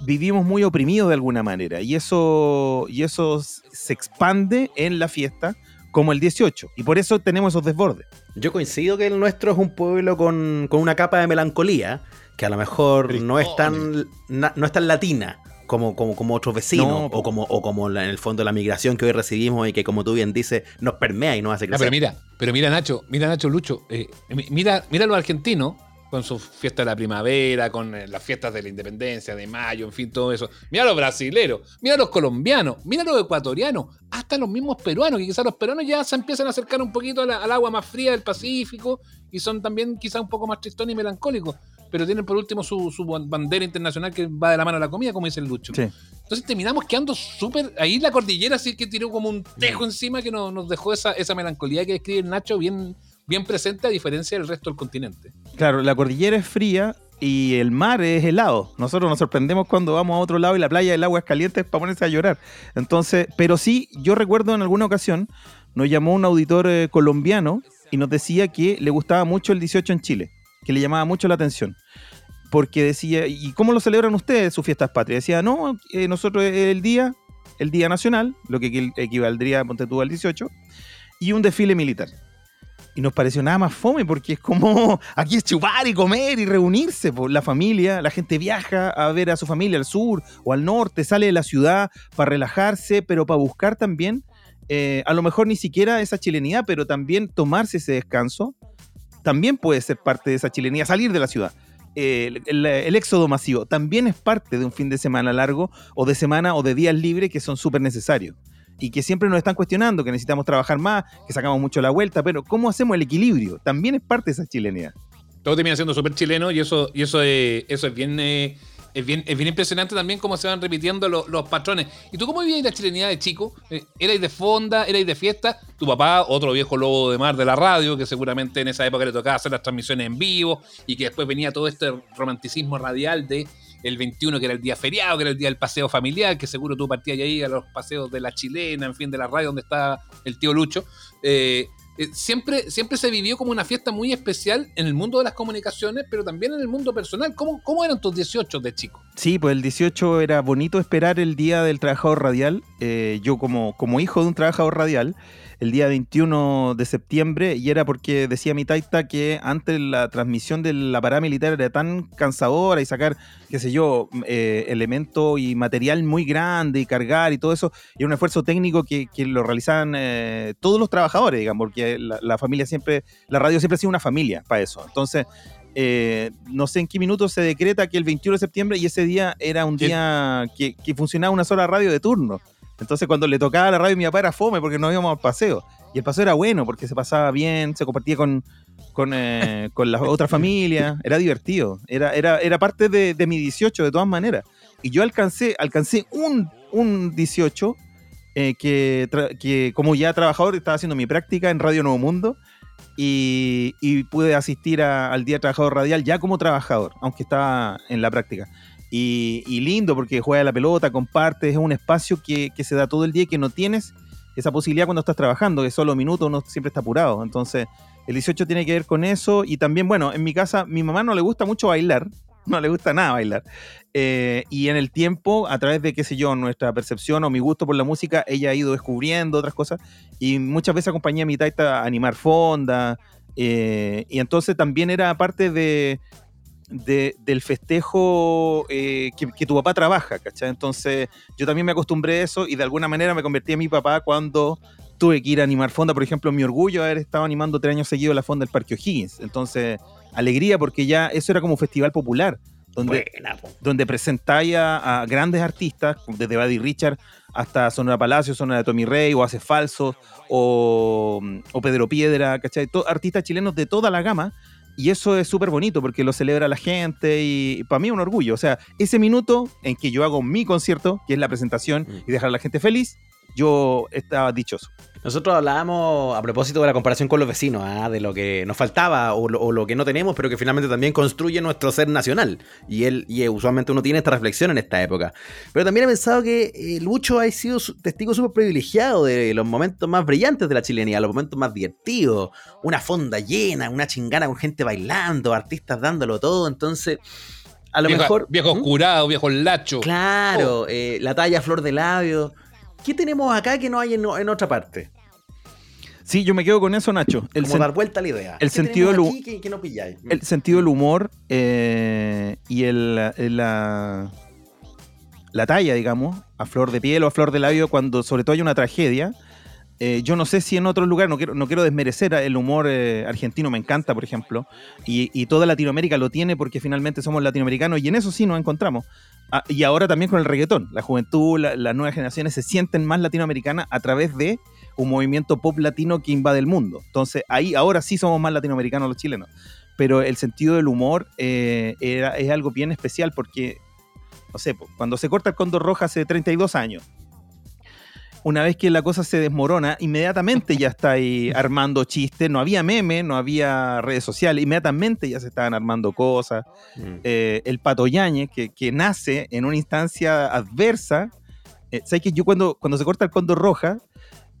vivimos muy oprimidos de alguna manera y eso, y eso se expande en la fiesta como el 18 y por eso tenemos esos desbordes.
Yo coincido que el nuestro es un pueblo con, con una capa de melancolía que a lo mejor no es tan, na- no es tan latina como, como, como otros vecinos
No,
o como, o como la- en el fondo la migración que hoy recibimos y que como tú bien dices nos permea y nos hace
Ah,
crecer.
pero mira, pero mira Nacho, mira Nacho Lucho, eh, mi- mira, mira los argentinos con su fiesta de la primavera, con eh, las fiestas de la independencia, de mayo, en fin, todo eso. Mira los brasileros, mira los colombianos, mira los ecuatorianos, hasta los mismos peruanos, que quizás los peruanos ya se empiezan a acercar un poquito a la- al agua más fría del Pacífico y son también quizás un poco más tristones y melancólicos, pero tienen por último su, su bandera internacional que va de la mano a la comida, como dice el Lucho.
Sí.
Entonces terminamos quedando súper. Ahí la cordillera sí que tiró como un tejo encima que nos, nos dejó esa, esa melancolía que describe el Nacho bien, bien presente a diferencia del resto del continente.
Claro, la cordillera es fría y el mar es helado. Nosotros nos sorprendemos cuando vamos a otro lado y la playa el agua es caliente para ponerse a llorar. Entonces, pero sí, yo recuerdo en alguna ocasión nos llamó un auditor eh, colombiano y nos decía que le gustaba mucho el 18 en Chile, que le llamaba mucho la atención. Porque decía, ¿y cómo lo celebran ustedes sus fiestas patrias? Decía, no, eh, nosotros el día, el día nacional, lo que equi- equivaldría, ponte tú, al 18, y un desfile militar y nos pareció nada más fome porque es como aquí es chupar y comer y reunirse por la familia, la gente viaja a ver a su familia al sur o al norte, sale de la ciudad para relajarse, pero para buscar también eh, a lo mejor ni siquiera esa chilenidad, pero también tomarse ese descanso, también puede ser parte de esa chilenidad, salir de la ciudad. el, el- el éxodo masivo también es parte de un fin de semana largo o de semana o de días libres que son súper necesarios y que siempre nos están cuestionando que necesitamos trabajar más, que sacamos mucho la vuelta, pero ¿cómo hacemos el equilibrio? También es parte de esa chilenidad.
Todo termina siendo súper chileno y eso, y eso, es, eso es bien. eh, es bien, es bien impresionante también cómo se van repitiendo lo- los patrones. ¿Y tú cómo vivías la chilenidad de chico? Eh, ¿Erais de fonda? ¿Erais de fiesta? Tu papá, otro viejo lobo de mar de la radio, que seguramente en esa época le tocaba hacer las transmisiones en vivo y que después venía todo este romanticismo radial de el 21, que era el día feriado, que era el día del paseo familiar, que seguro tú partías ahí a los paseos de la chilena, en fin, de la radio donde está el tío Lucho. Eh, eh, siempre, siempre se vivió como una fiesta muy especial en el mundo de las comunicaciones, pero también en el mundo personal. ¿Cómo, cómo eran tus 18 de chico?
Sí, pues el 18 era bonito esperar el día del trabajador radial. Eh, yo como, como hijo de un trabajador radial, el día 21 de septiembre, y era porque decía mi taita que antes la transmisión de la parada militar era tan cansadora y sacar, qué sé yo, eh, elemento y material muy grande y cargar y todo eso, y era un esfuerzo técnico que, que lo realizaban eh, todos los trabajadores, digamos, porque la, la familia siempre, la radio siempre ha sido una familia para eso. Entonces, eh, no sé en qué minuto se decreta que el 21 de septiembre y ese día era un día que, que funcionaba una sola radio de turno. Entonces cuando le tocaba la radio mi papá era fome porque nos íbamos al paseo. Y el paseo era bueno porque se pasaba bien, se compartía con, con, eh, con las otras familias, era divertido. Era, era, era parte de, de mi 18 de todas maneras. Y yo alcancé, alcancé un, un 18 eh, que, que como ya trabajador estaba haciendo mi práctica en Radio Nuevo Mundo y, y pude asistir a- al Día Trabajador Radial ya como trabajador, aunque estaba en la práctica. Y, lindo porque juega la pelota, compartes, es un espacio que, que se da todo el día y que no tienes esa posibilidad cuando estás trabajando, que solo minutos uno siempre está apurado. Entonces, el 18 tiene que ver con eso y también, bueno, en mi casa, mi mamá no le gusta mucho bailar, no le gusta nada bailar. Eh, y en el tiempo, a través de, qué sé yo, nuestra percepción o mi gusto por la música, ella ha ido descubriendo otras cosas y muchas veces acompañé a mi taita a animar fonda. eh, y entonces también era parte de, de- del festejo eh, que, que tu papá trabaja, ¿cachai? Entonces yo también me acostumbré a eso y de alguna manera me convertí en mi papá cuando tuve que ir a animar fonda. Por ejemplo, mi orgullo haber estado animando tres años seguidos la fonda del Parque O'Higgins. Entonces, alegría porque ya eso era como un festival popular. Donde,
Buena,
donde presentáis a, a grandes artistas, desde Buddy Richard hasta Sonora Palacio, Sonora de Tommy Rey, o Hace Falsos, o, o Pedro Piedra, ¿cachai? To- artistas chilenos de toda la gama. Y eso es súper bonito porque lo celebra la gente y, para mí es un orgullo. O sea, ese minuto en que yo hago mi concierto, que es la presentación y dejar a la gente feliz, yo estaba dichoso.
Nosotros hablábamos a propósito de la comparación con los vecinos, ¿ah? de lo que nos faltaba o lo, o lo que no tenemos, pero que finalmente también construye nuestro ser nacional. Y él, y eh, usualmente uno tiene esta reflexión en esta época. Pero también he pensado que eh, Lucho ha sido su- testigo súper privilegiado de los momentos más brillantes de la chilenidad, los momentos más divertidos, una fonda llena, una chingana con gente bailando, artistas dándolo todo. Entonces, a lo
Viejo-
mejor.
Viejos
¿Mm?
curados, viejos lachos.
Claro, eh, la talla flor de labio. ¿Qué tenemos acá que no hay en, en otra parte?
Sí, yo me quedo con eso, Nacho. El,
Como dar vuelta a la idea.
el
¿Qué
sentido del hu-
aquí que, que no pilláis?
el sentido del humor eh, y el, el- la, la talla, digamos, a flor de piel o a flor de labio, cuando sobre todo hay una tragedia. Eh, yo no sé si en otro lugar, no quiero, no quiero desmerecer el humor eh, argentino, me encanta, por ejemplo, y, toda Latinoamérica lo tiene porque finalmente somos latinoamericanos y en eso sí nos encontramos. Ah, y ahora también con el reggaetón, la juventud, la- las nuevas generaciones se sienten más latinoamericanas a través de un movimiento pop latino que invade el mundo. Entonces ahí ahora sí somos más latinoamericanos los chilenos. Pero el sentido del humor eh, es algo bien especial porque, no sé, cuando se corta el cóndor roja hace 32 años, una vez que la cosa se desmorona, inmediatamente ya está ahí armando chistes. No había meme, no había redes sociales, inmediatamente ya se estaban armando cosas.
Mm.
Eh, el Pato Yáñez, que, que nace en una instancia adversa. Eh, ¿Sabes que yo cuando, cuando se corta el cóndor roja,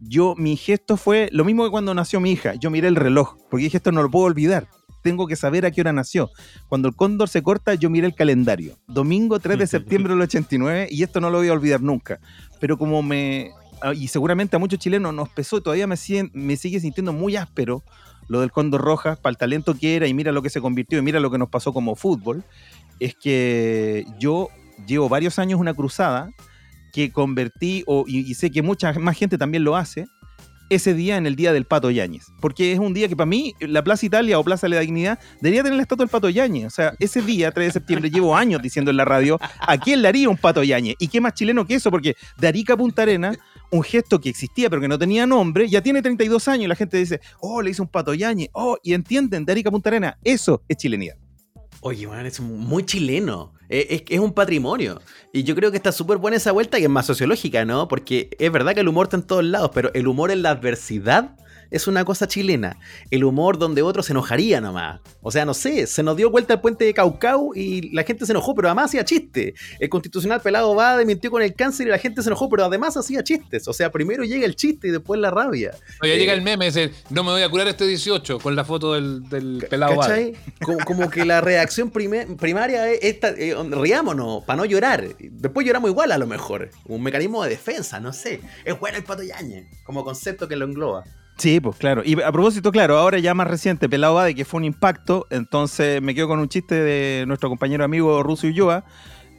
yo, mi gesto fue lo mismo que cuando nació mi hija. Yo miré el reloj, porque dije, esto no lo puedo olvidar. Tengo que saber a qué hora nació. Cuando el cóndor se corta, yo miré el calendario. Domingo 3 de septiembre del 89, y esto no lo voy a olvidar nunca. Pero como me... ah, Y seguramente a muchos chilenos nos pesó, todavía me, me sigue sintiendo muy áspero lo del cóndor roja, para el talento que era, y mira lo que se convirtió, y mira lo que nos pasó como fútbol, es que yo llevo varios años una cruzada que convertí, o, y, y sé que mucha más gente también lo hace, ese día en el día del Pato Yáñez. Porque es un día que para mí, la Plaza Italia o Plaza de la Dignidad, debería tener la estatua del Pato Yáñez. O sea, ese día, 3 de septiembre, llevo años diciendo en la radio, ¿a quién le haría un Pato Yáñez? ¿Y qué más chileno que eso? Porque de Arica a Punta Arena, un gesto que existía pero que no tenía nombre, ya tiene 32 años y la gente dice, oh, le hizo un Pato Yáñez, oh, y entienden, de Arica a Punta Arena, eso es chilenidad.
Oye, man, es muy chileno. Eh, Es, es un patrimonio. Y yo creo que está súper buena esa vuelta, que es más sociológica, ¿no? Porque es verdad que el humor está en todos lados, pero el humor en la adversidad es una cosa chilena. El humor donde otro se enojaría nomás. O sea, no sé, se nos dio vuelta el puente de Caucau y la gente se enojó, pero además hacía chiste. El constitucional pelado va, mintió con el cáncer y la gente se enojó, pero además hacía chistes. O sea, primero llega el chiste y después la rabia.
Oye,
Eh,
llega el meme, ese, no me voy a curar este 18 con la foto del, del pelado.
¿Cachai? Como, como que la reacción primaria es esta, eh, riámonos, para no llorar. Después lloramos igual a lo mejor. Un mecanismo de defensa, no sé. Es bueno el pato Yañez, como concepto que lo engloba.
Sí, pues claro. Y a propósito, claro, ahora ya más reciente, Pelado Bade, que fue un impacto, entonces me quedo con un chiste de nuestro compañero amigo Russo Ulloa,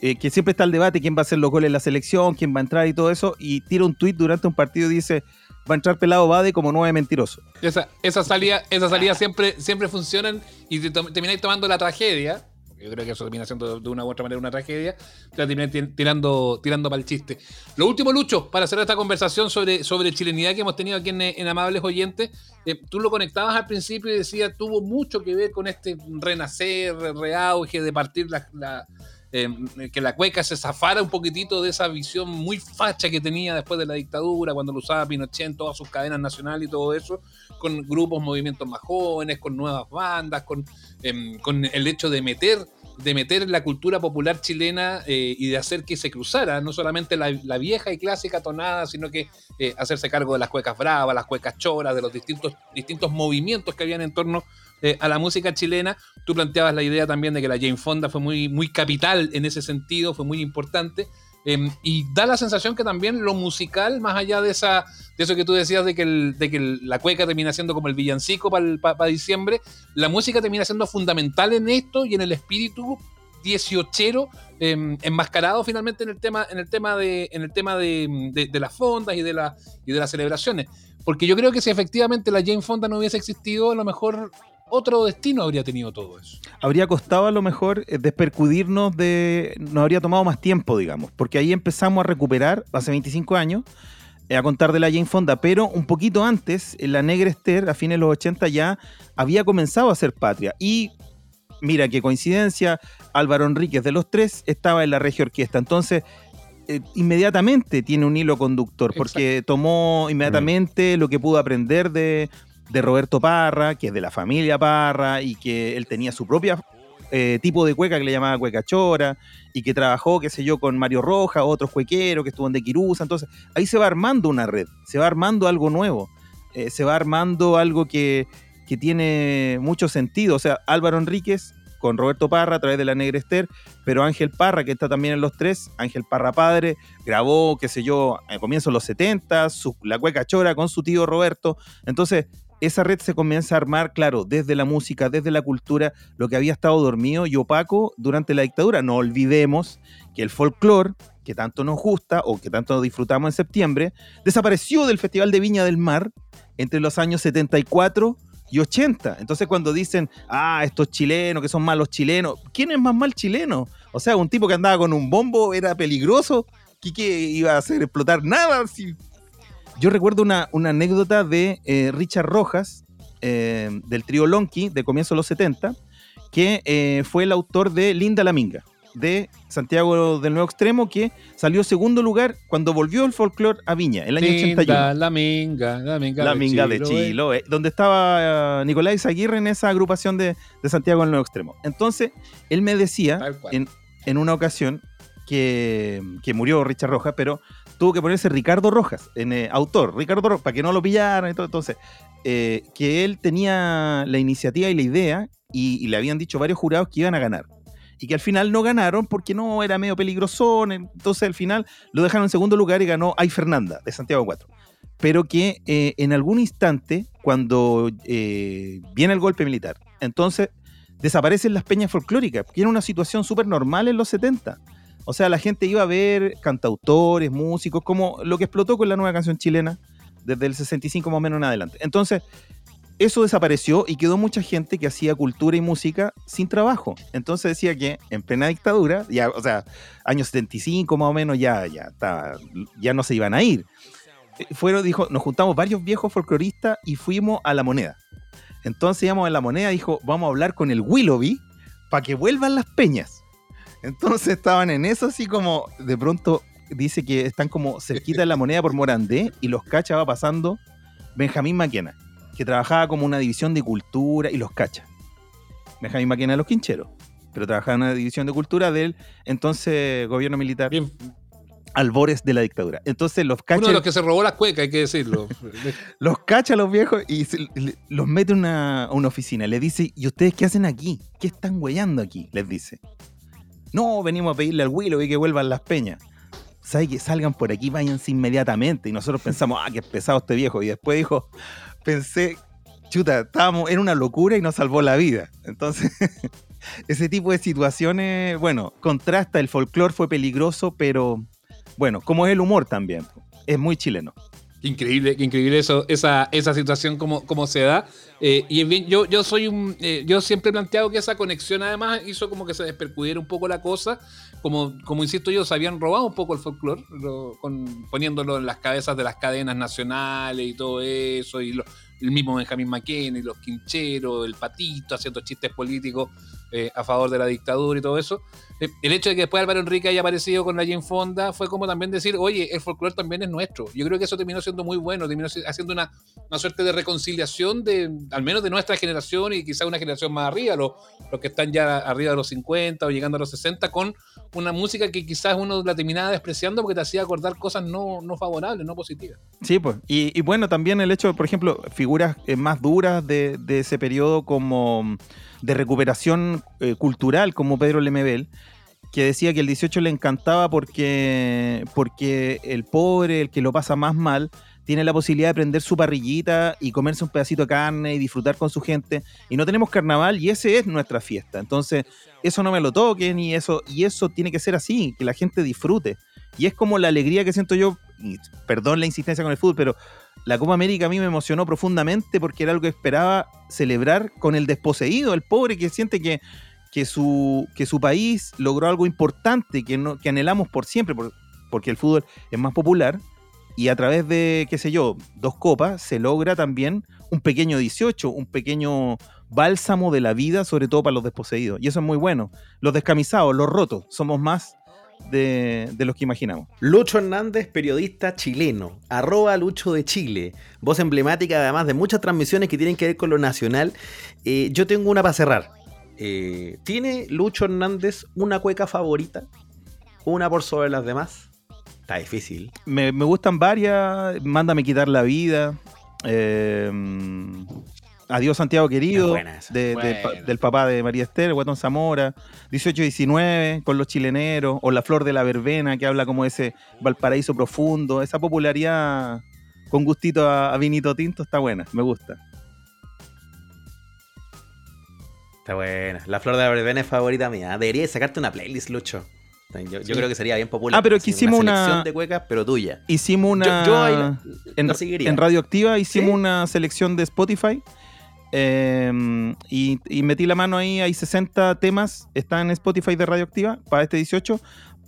eh, que siempre está el debate, quién va a hacer los goles en la selección, quién va a entrar y todo eso, y tira un tuit durante un partido y dice, va a entrar Pelado Bade como nueve mentiroso.
Esa, esa salida, esa salida siempre, siempre funcionan y te to- termináis tomando la tragedia. Yo creo que eso termina siendo de una u otra manera una tragedia. Te la termináis ti- tirando, tirando para el chiste. Lo último, Lucho, para cerrar esta conversación sobre, sobre chilenidad que hemos tenido aquí en, Amables Oyentes. eh, tú lo conectabas al principio y decías, tuvo mucho que ver con este renacer, reauge de partir la, eh, que la cueca se zafara un poquitito de esa visión muy facha que tenía después de la dictadura, cuando lo usaba Pinochet en todas sus cadenas nacionales y todo eso, con grupos, movimientos más jóvenes, con nuevas bandas, con, em, con el hecho de meter de meter la cultura popular chilena eh, y de hacer que se cruzara, no solamente la, la vieja y clásica tonada, sino que eh, hacerse cargo de las cuecas bravas, las cuecas choras, de los distintos, distintos movimientos que habían en torno eh, a la música chilena. Tú planteabas la idea también de que la Jane Fonda fue muy, muy capital en ese sentido, fue muy importante. Eh, y da la sensación que también lo musical, más allá de esa de eso que tú decías de que, el- de que la cueca termina siendo como el villancico para diciembre, la música termina siendo fundamental en esto y en el espíritu dieciochero eh, enmascarado finalmente en el tema en el tema de en el tema de, de- de las fondas y de la, y de las celebraciones. Porque yo creo que si efectivamente la Jane Fonda no hubiese existido a lo mejor otro destino habría tenido todo eso
Habría costado a lo mejor eh, despercudirnos de... Nos habría tomado más tiempo, digamos, porque ahí empezamos a recuperar, hace 25 años, eh, a contar de la Jane Fonda, pero un poquito antes, en la Negra Esther, a fines de los 80, ya había comenzado a ser patria. Y mira qué coincidencia, Álvaro Enríquez de los tres estaba en la regia orquesta. Entonces, eh, inmediatamente tiene un hilo conductor, porque tomó inmediatamente lo que pudo aprender de, de Roberto Parra, que es de la familia Parra, y que él tenía su propia eh, tipo de cueca que le llamaba cueca chora, y que trabajó, qué sé yo, con Mario Roja, otros cuequeros que estuvo en De Quirusa. Entonces, ahí se va armando una red, se va armando algo nuevo, eh, se va armando algo que, que tiene mucho sentido. O sea, Álvaro Enríquez con Roberto Parra a través de la Negra Esther, pero Ángel Parra, que está también en los tres, Ángel Parra padre, grabó, qué sé yo, a comienzos de los 70, su, la cueca chora con su tío Roberto. Entonces, esa red se comienza a armar, claro, desde la música, desde la cultura, lo que había estado dormido y opaco durante la dictadura. No olvidemos que el folclore, que tanto nos gusta o que tanto disfrutamos en septiembre, desapareció del Festival de Viña del Mar entre los años 74 y 80. Entonces cuando dicen, ah, estos chilenos, que son malos chilenos, ¿quién es más mal chileno? O sea, un tipo que andaba con un bombo era peligroso, que, iba a hacer explotar nada. Si- Yo recuerdo una, una anécdota de eh, Richard Rojas, eh, del trío Lonky, de comienzo de los 70, que eh, fue el autor de Linda la Minga, de Santiago del Nuevo Extremo, que salió segundo lugar cuando volvió el folclore a Viña, el año 81.
Linda, la minga la minga
La Minga de
Chiloé.
Chiloé, donde estaba Nicolás Aguirre en esa agrupación de, de Santiago del Nuevo Extremo. Entonces, él me decía en, en una ocasión que, que murió Richard Rojas, pero tuvo que ponerse Ricardo Rojas, en eh, autor, Ricardo Rojas, para que no lo pillaran y todo. Entonces, eh, que él tenía la iniciativa y la idea, y, le habían dicho varios jurados que iban a ganar. Y que al final no ganaron porque no era medio peligrosón. Entonces, al final lo dejaron en segundo lugar y ganó Ay Fernanda, de Santiago 4 pero que eh, en algún instante, cuando eh, viene el golpe militar, entonces desaparecen las peñas folclóricas, que era una situación súper normal en los 70. O sea, la gente iba a ver cantautores, músicos, como lo que explotó con la nueva canción chilena desde el 65 más o menos en adelante. Entonces, eso desapareció y quedó mucha gente que hacía cultura y música sin trabajo. Entonces decía que en plena dictadura, ya, o sea, años 75 más o menos, ya, ya, estaba- ya no se iban a ir. Eh, Fueron, dijo, nos juntamos varios viejos folcloristas y fuimos a la moneda. Entonces íbamos a la moneda, dijo, vamos a hablar con el Willoughby para que vuelvan las peñas. Entonces estaban en eso así como, de pronto dice que están como cerquita de la moneda por Morandé y los cacha va pasando Benjamín Maquena, que trabajaba como una división de cultura y los cacha. Benjamín Maquena de los quincheros, pero trabajaba en una división de cultura del entonces gobierno militar
Bien,
albores de la dictadura. Entonces los
uno
cacha,
de los que se robó las cuecas, hay que decirlo.
los cacha a los viejos y se- le- los mete a una, una oficina. Le dice, ¿y ustedes qué hacen aquí? ¿Qué están huellando aquí? Les dice. No, venimos a pedirle al Willow y que vuelvan las peñas. ¿Sabe que salgan por aquí, váyanse inmediatamente? Y nosotros pensamos, ah, qué pesado este viejo. Y después dijo, pensé, chuta, estábamos, era una locura y nos salvó la vida. Entonces, ese tipo de situaciones, bueno, contrasta, el folclore fue peligroso, pero bueno, como es el humor también, es muy chileno.
Increíble, increíble eso, esa, esa situación como, como se da. Eh, y bien, yo, yo soy un, eh, yo siempre he planteado que esa conexión además hizo como que se despercudiera un poco la cosa. Como, como insisto yo, habían robado un poco el folclore, poniéndolo en las cabezas de las cadenas nacionales y todo eso, y el mismo Benjamín McKenna los quincheros, el patito haciendo chistes políticos eh, a favor de la dictadura y todo eso. Eh, el hecho de que después Álvaro Enrique haya aparecido con la Jane Fonda fue como también decir, oye, el folclore también es nuestro. Yo creo que eso terminó siendo muy bueno, terminó haciendo una, una suerte de reconciliación de, al menos de nuestra generación y quizá una generación más arriba, los, los que están ya arriba de los 50 o llegando a los 60, con una música que quizás uno la terminaba despreciando porque te hacía acordar cosas no, no favorables, no positivas.
Sí, pues. Y, bueno, también el hecho, por ejemplo, figuras eh, más duras de, de ese periodo como de recuperación eh, cultural, como Pedro Lemebel, que decía que el 18 le encantaba porque, porque el pobre, el que lo pasa más mal, tiene la posibilidad de prender su parrillita y comerse un pedacito de carne y disfrutar con su gente. Y no tenemos carnaval y ese es nuestra fiesta. Entonces, eso no me lo toquen y eso, y eso tiene que ser así, que la gente disfrute. Y es como la alegría que siento yo, perdón la insistencia con el fútbol, pero la Copa América a mí me emocionó profundamente porque era algo que esperaba celebrar con el desposeído, el pobre que siente que, que, su, que su país logró algo importante que, no, que anhelamos por siempre, por- porque el fútbol es más popular. Y a través de, qué sé yo, dos copas, se logra también un pequeño 18, un pequeño bálsamo de la vida, sobre todo para los desposeídos. Y eso es muy bueno. Los descamisados, los rotos, somos más de, de los que imaginamos.
Lucho Hernández, periodista chileno, arroba Lucho de Chile, voz emblemática además de muchas transmisiones que tienen que ver con lo nacional. Eh, yo tengo una para cerrar. Eh, ¿Tiene Lucho Hernández una cueca favorita? ¿Una por sobre las demás? Está difícil.
Me, me gustan varias. Mándame quitar la vida. eh, Adiós Santiago querido.
Es
de- del papá de María Esther, Guatón Zamora. 18-19 con los chileneros. O La Flor de la Verbena que habla como ese Valparaíso profundo. Esa popularidad con gustito a, a vinito tinto está buena. Me gusta.
Está buena. La flor de la verbena es favorita mía. Debería sacarte una playlist, Lucho. Yo, yo
Sí.
creo que sería bien popular.
Ah, pero
Así,
que hicimos una-
selección de cuecas, pero tuya.
Hicimos una.
Yo, yo ahí la,
en, en Radioactiva hicimos
¿Sí?
una selección de Spotify eh, y, y metí la mano ahí, hay 60 temas, están en Spotify de Radioactiva para este 18,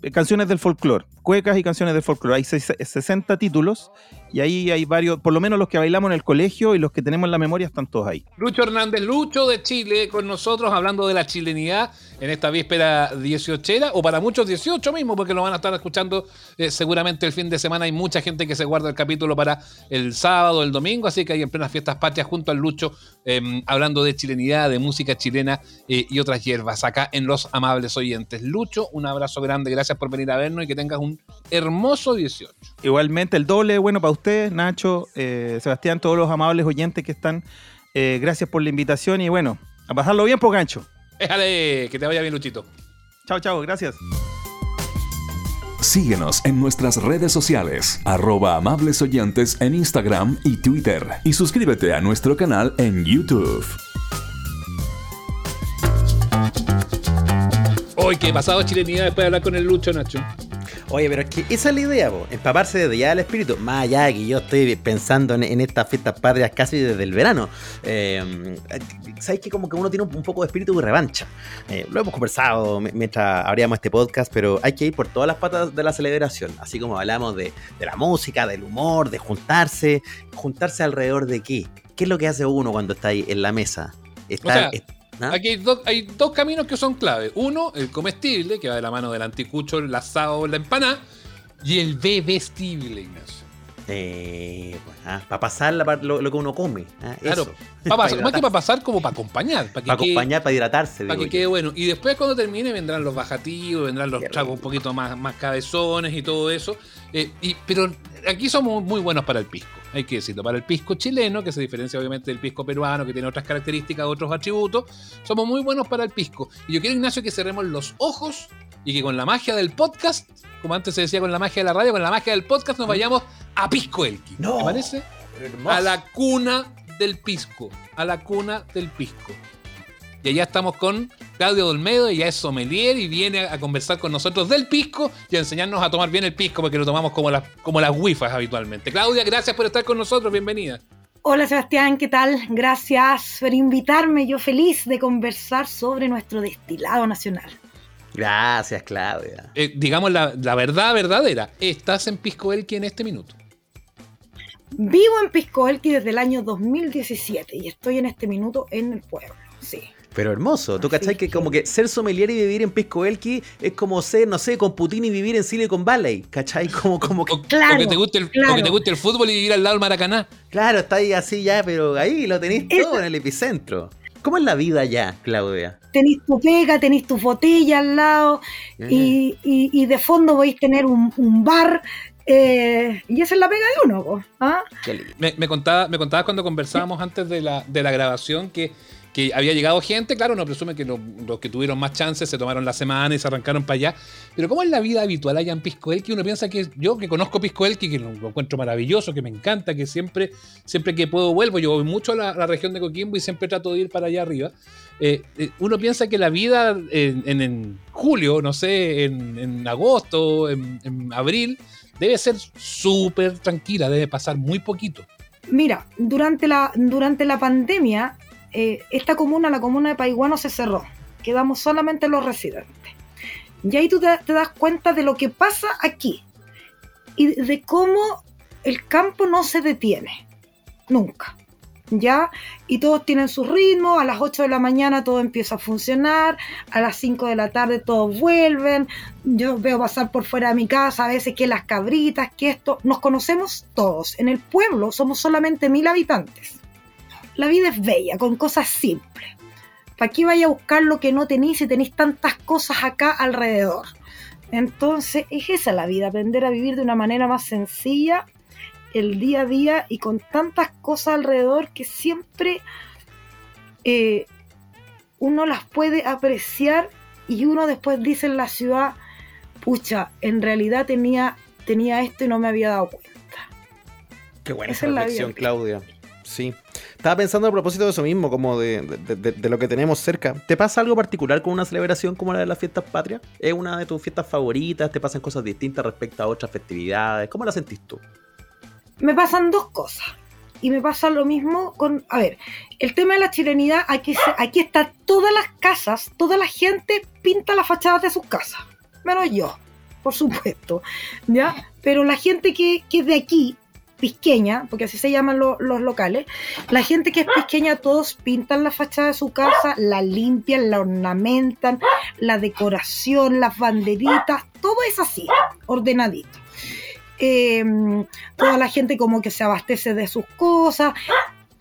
eh, canciones del folclore, cuecas y canciones del folclore, hay seis- 60 títulos y ahí hay varios, por lo menos los que bailamos en el colegio y los que tenemos en la memoria están todos ahí.
Lucho Hernández, Lucho de Chile, con nosotros hablando de la chilenidad en esta víspera 18 o para muchos 18 mismo, porque lo van a estar escuchando eh, seguramente el fin de semana. Hay mucha gente que se guarda el capítulo para el sábado, el domingo, así que hay en plenas fiestas patrias junto al Lucho eh, hablando de chilenidad, de música chilena eh, y otras hierbas acá en Los Amables Oyentes. Lucho, un abrazo grande, gracias por venir a vernos y que tengas un hermoso 18.
Igualmente el doble bueno para ustedes, Nacho, eh, Sebastián, todos los amables oyentes que están, eh, gracias por la invitación y bueno, a pasarlo bien por gancho.
Déjale, que te vaya bien, Luchito.
Chao, chao, gracias.
Síguenos en nuestras redes sociales, arroba amables oyentes en Instagram y Twitter. Y suscríbete a nuestro canal en YouTube.
Hoy que he pasado chilenidad después de hablar con el Lucho, Nacho.
Oye, pero es que esa es la idea, po, empaparse desde ya del espíritu. Más allá de que yo estoy pensando en, en estas fiestas patrias casi desde el verano. Eh, Sabes que como que uno tiene un, un poco de espíritu de revancha. Eh, lo hemos conversado mientras abríamos este podcast, pero hay que ir por todas las patas de la celebración. Así como hablamos de, de la música, del humor, de juntarse. ¿Juntarse alrededor de qué? ¿Qué es lo que hace uno cuando está ahí en la mesa? Está,
O sea,
¿ah?
Aquí hay, dos- hay dos caminos que son clave. Uno, el comestible, que va de la mano del anticucho, el asado, la empanada. Y el bebestible, Ignacio.
Eh, para pasar la par- lo, lo que uno come. ah,
Claro,
eso.
pa' pasar-
Pa'
más que para pasar, como para acompañar. Para que,
Para
quede-
acompañar, para hidratarse.
para que
yo.
quede bueno. Y después, cuando termine, vendrán los bajativos, vendrán los tragos un poquito más, más cabezones y todo eso. Eh, y, pero aquí somos muy buenos para el pisco, hay que decirlo. Para el pisco chileno, que se diferencia obviamente del pisco peruano, que tiene otras características, otros atributos, somos muy buenos para el pisco. Y yo quiero, Ignacio, que cerremos los ojos y que con la magia del podcast, como antes se decía con la magia de la radio, con la magia del podcast nos vayamos a Pisco Elqui.
No.
¿Te parece? A la cuna del pisco. A la cuna del pisco. Y allá estamos con Claudio Dolmedo, ella es sommelier y viene a conversar con nosotros del pisco y a enseñarnos a tomar bien el pisco porque lo tomamos como las, como las wifas habitualmente. Claudia, gracias por estar con nosotros, bienvenida.
Hola Sebastián, ¿qué tal? Gracias por invitarme. Yo feliz de conversar sobre nuestro destilado nacional.
Gracias, Claudia.
Eh, digamos la, la verdad verdadera, estás en Pisco Elqui en este minuto.
Vivo en Pisco Elqui desde el año 2017 y estoy en este minuto en el pueblo. Sí.
Pero hermoso. ¿Tú
Así
cachai que
que-
como que ser sommelier y vivir en Pisco Elqui es como ser, no sé, con Putin y vivir en Silicon Valley? ¿Cachai? Como, como que,
O,
Claro,
o que te guste el, o
claro.
que te guste el fútbol y vivir al lado del Maracaná.
claro, está ahí así ya, pero ahí lo tenéis todo en el epicentro. ¿Cómo es la vida allá, Claudia?
Tenéis tu pega, tenéis tu botella al lado y, y- y de fondo podéis tener un, un bar. eh, y esa es la pega de uno, ¿ah?
Qué lindo.
Me, me contaba, me contabas cuando conversábamos antes de la, de la grabación que, que había llegado gente, claro, uno presume que lo- los que tuvieron más chances se tomaron la semana y se arrancaron para allá. Pero ¿cómo es la vida habitual allá en Pisco Elqui? Uno piensa que yo que conozco Pisco Elqui, que lo, encuentro maravilloso, que me encanta, que siempre, siempre que puedo vuelvo. Yo voy mucho a la, región de Coquimbo y siempre trato de ir para allá arriba. Eh, eh, uno piensa que la vida en, julio, no sé, en, agosto, en, en abril, debe ser súper tranquila, debe pasar muy poquito.
Mira, durante la, durante la pandemia, eh, esta comuna, la comuna de Paiguano, se cerró. Quedamos solamente los residentes. Y ahí tú te, das cuenta de lo que pasa aquí y de cómo el campo no se detiene. Nunca. ¿Ya? Y todos tienen su ritmo, a las 8 de la mañana todo empieza a funcionar, a las 5 de la tarde todos vuelven, yo veo pasar por fuera de mi casa a veces que las cabritas, que esto, nos conocemos todos, en el pueblo somos solamente mil habitantes. La vida es bella, con cosas simples. ¿Para qué vaya a buscar lo que no tenéis si tenéis tantas cosas acá alrededor? Entonces, es esa la vida, aprender a vivir de una manera más sencilla el día a día y con tantas cosas alrededor que siempre eh, uno las puede apreciar y uno después dice en la ciudad, pucha, en realidad tenía, tenía esto y no me había dado cuenta.
Qué buena
Esa
esa
es la
reflexión. Claudia. Sí. Estaba pensando a propósito de eso mismo, como de, lo que tenemos cerca. ¿Te pasa algo particular con una celebración como la de las fiestas patrias? ¿Es una de tus fiestas favoritas? ¿Te pasan cosas distintas respecto a otras festividades? ¿Cómo la sentís tú?
me pasan dos cosas. Y me pasa lo mismo con, a ver, el tema de la chilenidad, aquí, aquí está todas las casas, toda la gente pinta las fachadas de sus casas, menos yo, por supuesto, ¿ya? Pero la gente que es de aquí, pisqueña, porque así se llaman lo- los locales, la gente que es pisqueña, todos pintan la fachada de su casa, la limpian, la ornamentan, la decoración, las banderitas, todo es así, ordenadito. Eh, toda la gente como que se abastece de sus cosas.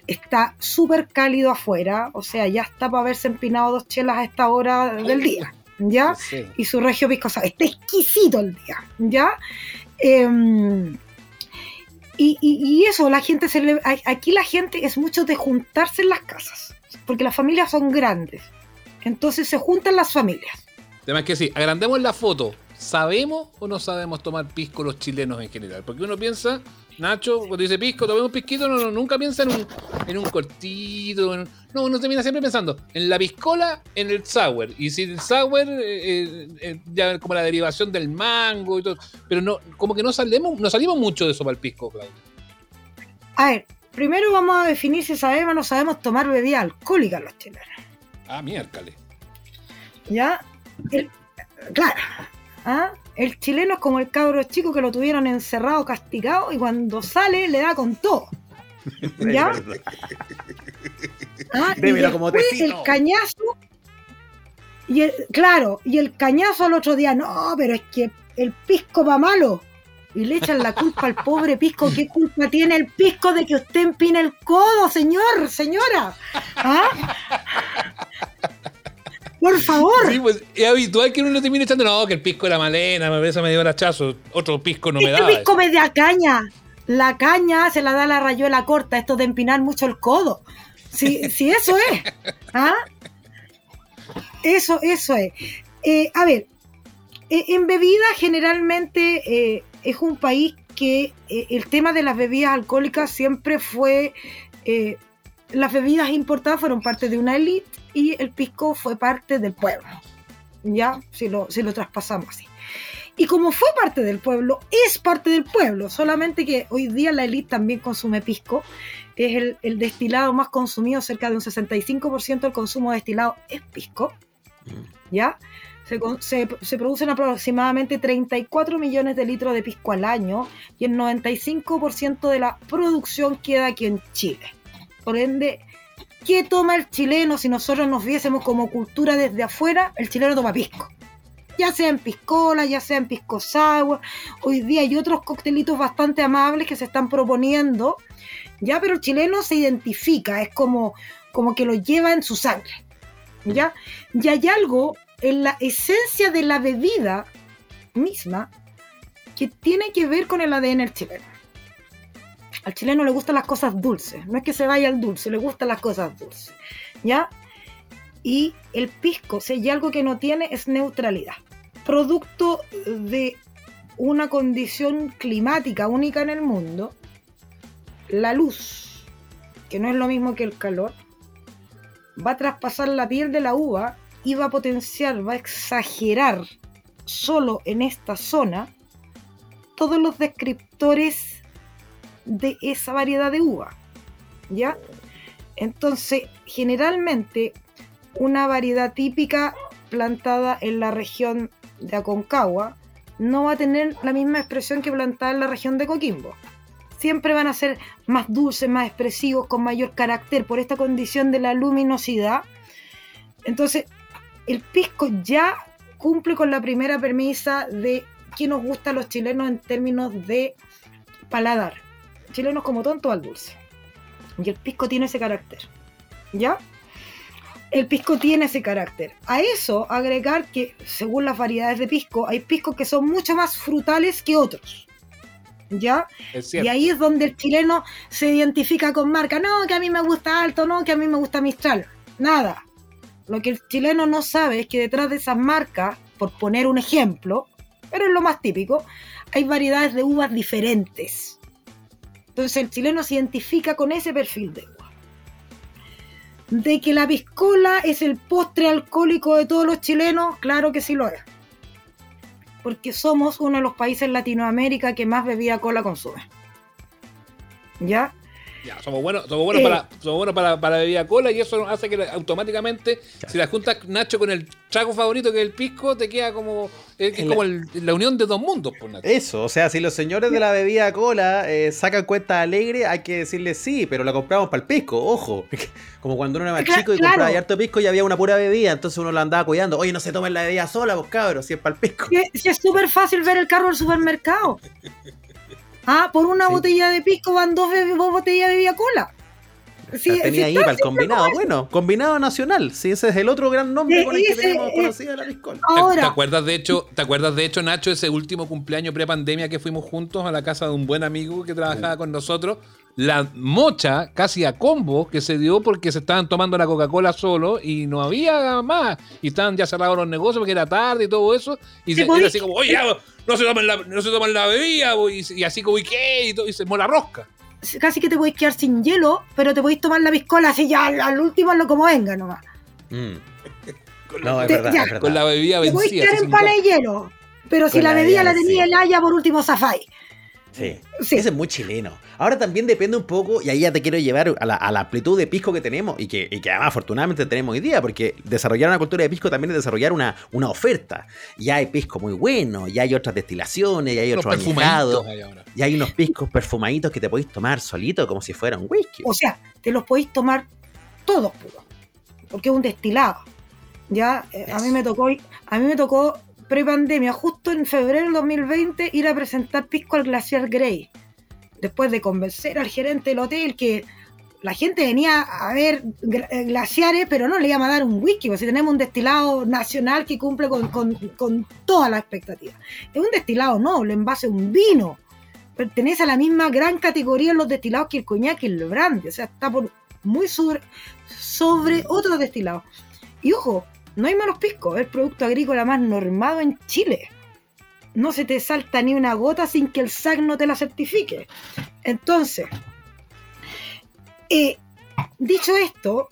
Está súper cálido afuera, o sea, ya está para haberse empinado dos chelas a esta hora del día, ¿ya? Y su regio pisco sour. Está exquisito el día, ¿ya? Eh, y, y- y eso, la gente se le- aquí la gente es mucho de juntarse en las casas, porque las familias son grandes. Entonces se juntan las familias.
Es que sí, agrandemos la foto. ¿Sabemos o no sabemos tomar pisco los chilenos en general? Porque uno piensa, Nacho, cuando dice pisco, tomemos pisquito, no, no, nunca piensa en un, en un cortito. en- no, uno termina siempre pensando en la piscola, en el sour. Y si el sour, eh, eh, eh, ya como la derivación del mango y todo. Pero no, como que no salimos, no salimos mucho de eso para el pisco, Claudio.
A ver, primero vamos a definir si sabemos o no sabemos tomar bebida alcohólica los chilenos.
Ah, miércoles.
¿Ya? El- claro. ¿Ah? El chileno es como el cabro chico que lo tuvieron encerrado, castigado, y cuando sale le da con todo. ¿Ya? ¿Ah? Y
como
después el cañazo. Y el, claro, y el cañazo al otro día, no, pero es que el pisco va malo. Y le echan la culpa al pobre pisco. ¿Qué culpa tiene el pisco de que usted empine el codo, señor, señora? ¿Ah? Por favor.
Sí, pues es habitual que uno termine echando, no, que el pisco era malena, me parece me dio brachazo, otro pisco no me
Este
daba.
pisco me da caña. La caña se la da la rayuela corta, esto de empinar mucho el codo. Si, si eso es. ¿Ah? Eso, eso es. Eh, a ver, eh, en bebida generalmente eh, es un país que eh, el tema de las bebidas alcohólicas siempre fue... eh, las bebidas importadas fueron parte de una élite y el pisco fue parte del pueblo. Ya, si lo, si lo traspasamos así. Y como fue parte del pueblo, es parte del pueblo, solamente que hoy día la élite también consume pisco. Es el, el destilado más consumido, cerca de un 65% del consumo de destilado es pisco. ¿Ya? Se, se- se producen aproximadamente 34 millones de litros de pisco al año y el 95% de la producción queda aquí en Chile. Por ende, ¿qué toma el chileno si nosotros nos viésemos como cultura desde afuera? El chileno toma pisco ya sea en piscola, ya sea en pisco sour. Hoy día hay otros coctelitos bastante amables que se están proponiendo, ya, pero el chileno se identifica, es como, como que lo lleva en su sangre, ya. Y hay algo en la esencia de la bebida misma que tiene que ver con el ADN del chileno. Al chileno le gustan las cosas dulces, no es que se vaya al dulce, le gustan las cosas dulces, ¿ya? Y el pisco, si hay algo que no tiene, es neutralidad. Producto de una condición climática única en el mundo, la luz, que no es lo mismo que el calor, va a traspasar la piel de la uva y va a potenciar, va a exagerar solo en esta zona todos los descriptores de esa variedad de uva. ¿Ya? Entonces, generalmente una variedad típica plantada en la región de Aconcagua no va a tener la misma expresión que plantada en la región de Coquimbo. Siempre van a ser más dulces, más expresivos, con mayor carácter por esta condición de la luminosidad. Entonces, el pisco ya cumple con la primera premisa de qué nos gusta a los chilenos en términos de paladar. Chilenos como tonto al dulce. Y el pisco tiene ese carácter. ¿Ya? El pisco tiene ese carácter. A eso agregar que, según las variedades de pisco, hay piscos que son mucho más frutales que otros. ¿Ya?
Es
Y ahí es donde el chileno se identifica con marca. No, que a mí me gusta alto, no, que a mí me gusta Mistral. Nada. Lo que el chileno no sabe es que detrás de esas marcas, por poner un ejemplo, pero es lo más típico, hay variedades de uvas diferentes. Entonces el chileno se identifica con ese perfil de uva. De que la piscola es el postre alcohólico de todos los chilenos, claro que sí lo es. Porque somos uno de los países en Latinoamérica que más bebida cola consume. ¿Ya?
Ya, somos buenos, somos buenos,
Eh.
para, somos buenos para, para bebida cola y eso hace que la- automáticamente, si la juntas Nacho con el trago favorito que es el pisco, te queda como, es, es
En
como el- la unión de dos mundos, pues, Nacho.
Eso, o sea, si los señores de la bebida cola eh, sacan cuenta alegre, hay que decirles sí, pero la compramos para el pisco, ojo. Como cuando uno era más chico y
claro.
compraba harto pisco y había una pura bebida, entonces uno la andaba cuidando. Oye, no se tomen la bebida sola, pues cabros, si es para el pisco.
Si- es súper fácil ver el carro del supermercado. Ah, por una
Sí.
botella de pisco van dos, botellas de bebida cola. Sí,
La tenía
sí
ahí para el combinado. Bueno, combinado nacional. Sí, ese es el otro gran nombre con el que tenemos conocida la piscola.
¿Te- ¿Te
Ahora,
acuerdas de hecho, te acuerdas de hecho, Nacho, ese último cumpleaños pre-pandemia que fuimos juntos a la casa de un buen amigo que trabajaba con nosotros? La mocha casi a combo que se dio porque se estaban tomando la Coca-Cola solo y no había más. Y estaban ya cerrados los negocios porque era tarde y todo eso. Y se,
pues,
era así como, oye, ya, no se toman la, no se toman la bebida. bo", Y, y así como, ¿y qué? Y, todo, y se mola rosca.
casi que te podéis quedar sin hielo, pero te podéis tomar la piscola así ya al, al último, lo como venga nomás.
Mm.
Con
No, es
Te-
verdad,
ya.
es verdad.
con la bebida
Te podéis
vencida.
quedar en pala de hielo. Pero si la
la
bebida la tenía
sí.
el haya, por último zafáis.
Sí.
Sí.
Ese es muy chileno. Ahora también depende un poco, y ahí ya te quiero llevar a la, a la amplitud de pisco que tenemos y que, y que además afortunadamente tenemos hoy día, porque desarrollar una cultura de pisco también es desarrollar una, una oferta. Ya hay pisco muy bueno, ya hay otras destilaciones, ya hay otros añejados, ya hay unos piscos perfumaditos que te podéis tomar solito como si fuera un whisky.
O sea, te los podéis tomar todos puros. Porque es un destilado. Ya, eh, a mí me tocó, a mí me tocó pre-pandemia, justo en febrero del 2020, ir a presentar pisco al Glaciar Grey. Después de convencer al gerente del hotel que la gente venía a ver eh, glaciares, pero no le iba a dar un whisky, porque si tenemos un destilado nacional que cumple con, con, con todas las expectativas. Es un destilado noble, en base a un vino. Pertenece a la misma gran categoría en los destilados que el coñac y el brandy. O sea, está por muy sobre, sobre otros destilados. Y ojo, no hay malos piscos, es el producto agrícola más normado en Chile. No se te salta ni una gota sin que el SAC no te la certifique. Entonces, eh, dicho esto,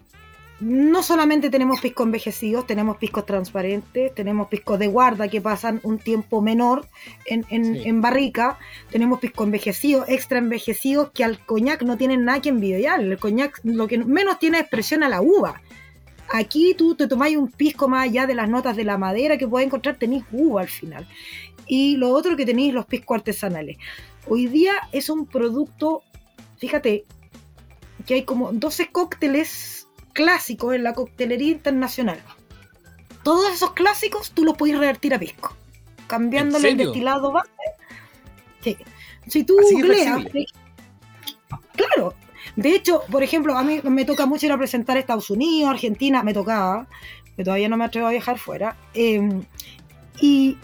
no solamente tenemos piscos envejecidos, tenemos piscos transparentes, tenemos piscos de guarda que pasan un tiempo menor en, en-
Sí.
en barrica, tenemos piscos envejecidos, extra envejecidos, que al coñac no tienen nada que envidiar. El coñac lo que menos tiene es presión a la uva. Aquí tú te tomáis un pisco más allá de las notas de la madera que puedes encontrar, tenéis uva al final. Y lo otro que tenéis los piscos artesanales. Hoy día es un producto, fíjate, que hay como 12 cócteles clásicos en la coctelería internacional. Todos esos clásicos tú los puedes revertir a pisco, cambiándole
¿En
el destilado base. Sí. Si tú
flexible.
claro. De hecho, por ejemplo, a mí me toca mucho ir a presentar a Estados Unidos, Argentina, me tocaba, que todavía no me atrevo a viajar fuera. eh, y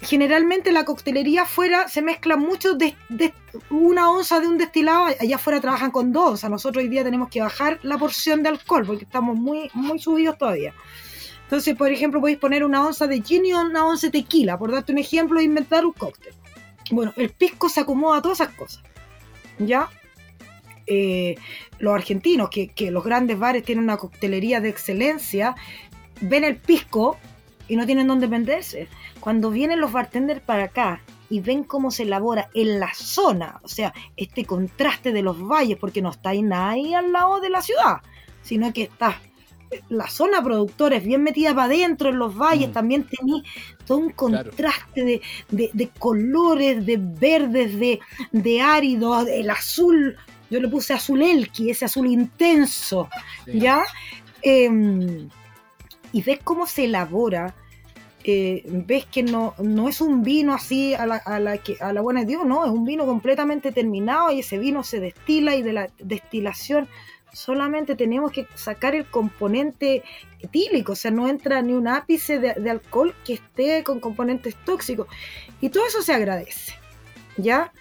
generalmente la coctelería afuera se mezcla mucho de, una onza de un destilado, allá afuera trabajan con dos onzas. Nosotros hoy día tenemos que bajar la porción de alcohol porque estamos muy, muy subidos todavía. Entonces, por ejemplo, podéis poner una onza de gin y una onza de tequila, por darte un ejemplo, e inventar un cóctel. Bueno, el pisco se acomoda a todas esas cosas. ¿Ya? Eh, los argentinos, que, que los grandes bares tienen una coctelería de excelencia, ven el pisco y no tienen dónde venderse. Cuando vienen los bartenders para acá y ven cómo se elabora en la zona, o sea, este contraste de los valles, porque no está ahí nada ahí al lado de la ciudad, sino que está la zona productora es bien metida para adentro en los valles,
Mm.
también tenéis todo un
Claro.
contraste de, de- de colores, de verdes, de, de áridos, el azul, yo le puse azul elqui, ese azul intenso,
Sí.
¿ya? Em, y ves cómo se elabora, eh, ves que no, no es un vino así a la, a, la que, a la buena de Dios, no, es un vino completamente terminado y ese vino se destila y de la destilación solamente tenemos que sacar el componente etílico, o sea, no entra ni un ápice de, alcohol que esté con componentes tóxicos y todo eso se agradece, ¿ya?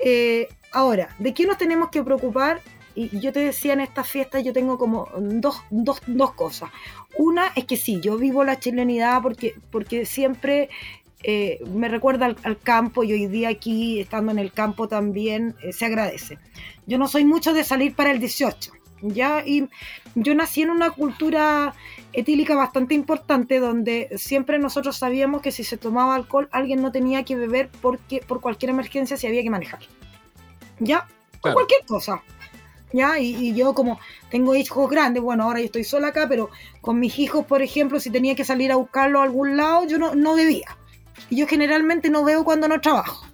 Eh, ahora, ¿de qué nos tenemos que preocupar? Y yo te decía en estas fiestas, yo tengo como dos, dos, dos cosas. Una es que sí, yo vivo la chilenidad porque, porque siempre eh, me recuerda al, al campo y hoy día aquí, estando en el campo también, eh, se agradece. Yo no soy mucho de salir para el 18, ¿ya? Y yo nací en una cultura etílica bastante importante donde siempre nosotros sabíamos que si se tomaba alcohol alguien no tenía que beber porque por cualquier emergencia se había que manejar. ¿Ya?
Claro.
cualquier cosa. ¿Ya? Y, y yo como tengo hijos grandes, bueno, ahora yo estoy sola acá, pero con mis hijos, por ejemplo, si tenía que salir a buscarlo a algún lado, yo no, no bebía. Y yo generalmente no bebo cuando no trabajo.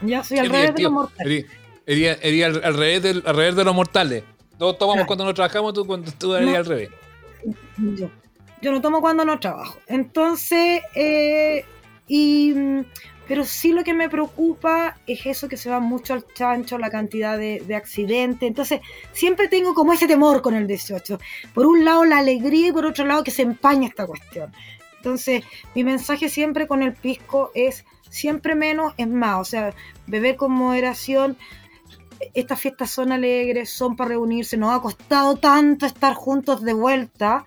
Ya soy al revés de los mortales.
Ería, ería- ería al, al revés del- al revés de los mortales. Todos tomamos
Claro.
cuando nos trabajamos, tú, cuando, tú eres
No.
al revés.
Yo, yo no tomo cuando no trabajo. Entonces, eh, y Pero sí lo que me preocupa es eso que se va mucho al chancho, la cantidad de, de accidentes. Entonces, siempre tengo como ese temor con el 18. Por un lado la alegría y por otro lado que se empaña esta cuestión. Entonces, mi mensaje siempre con el pisco es siempre menos es más. O sea, beber con moderación. Estas fiestas son alegres, son para reunirse. Nos ha costado tanto estar juntos de vuelta.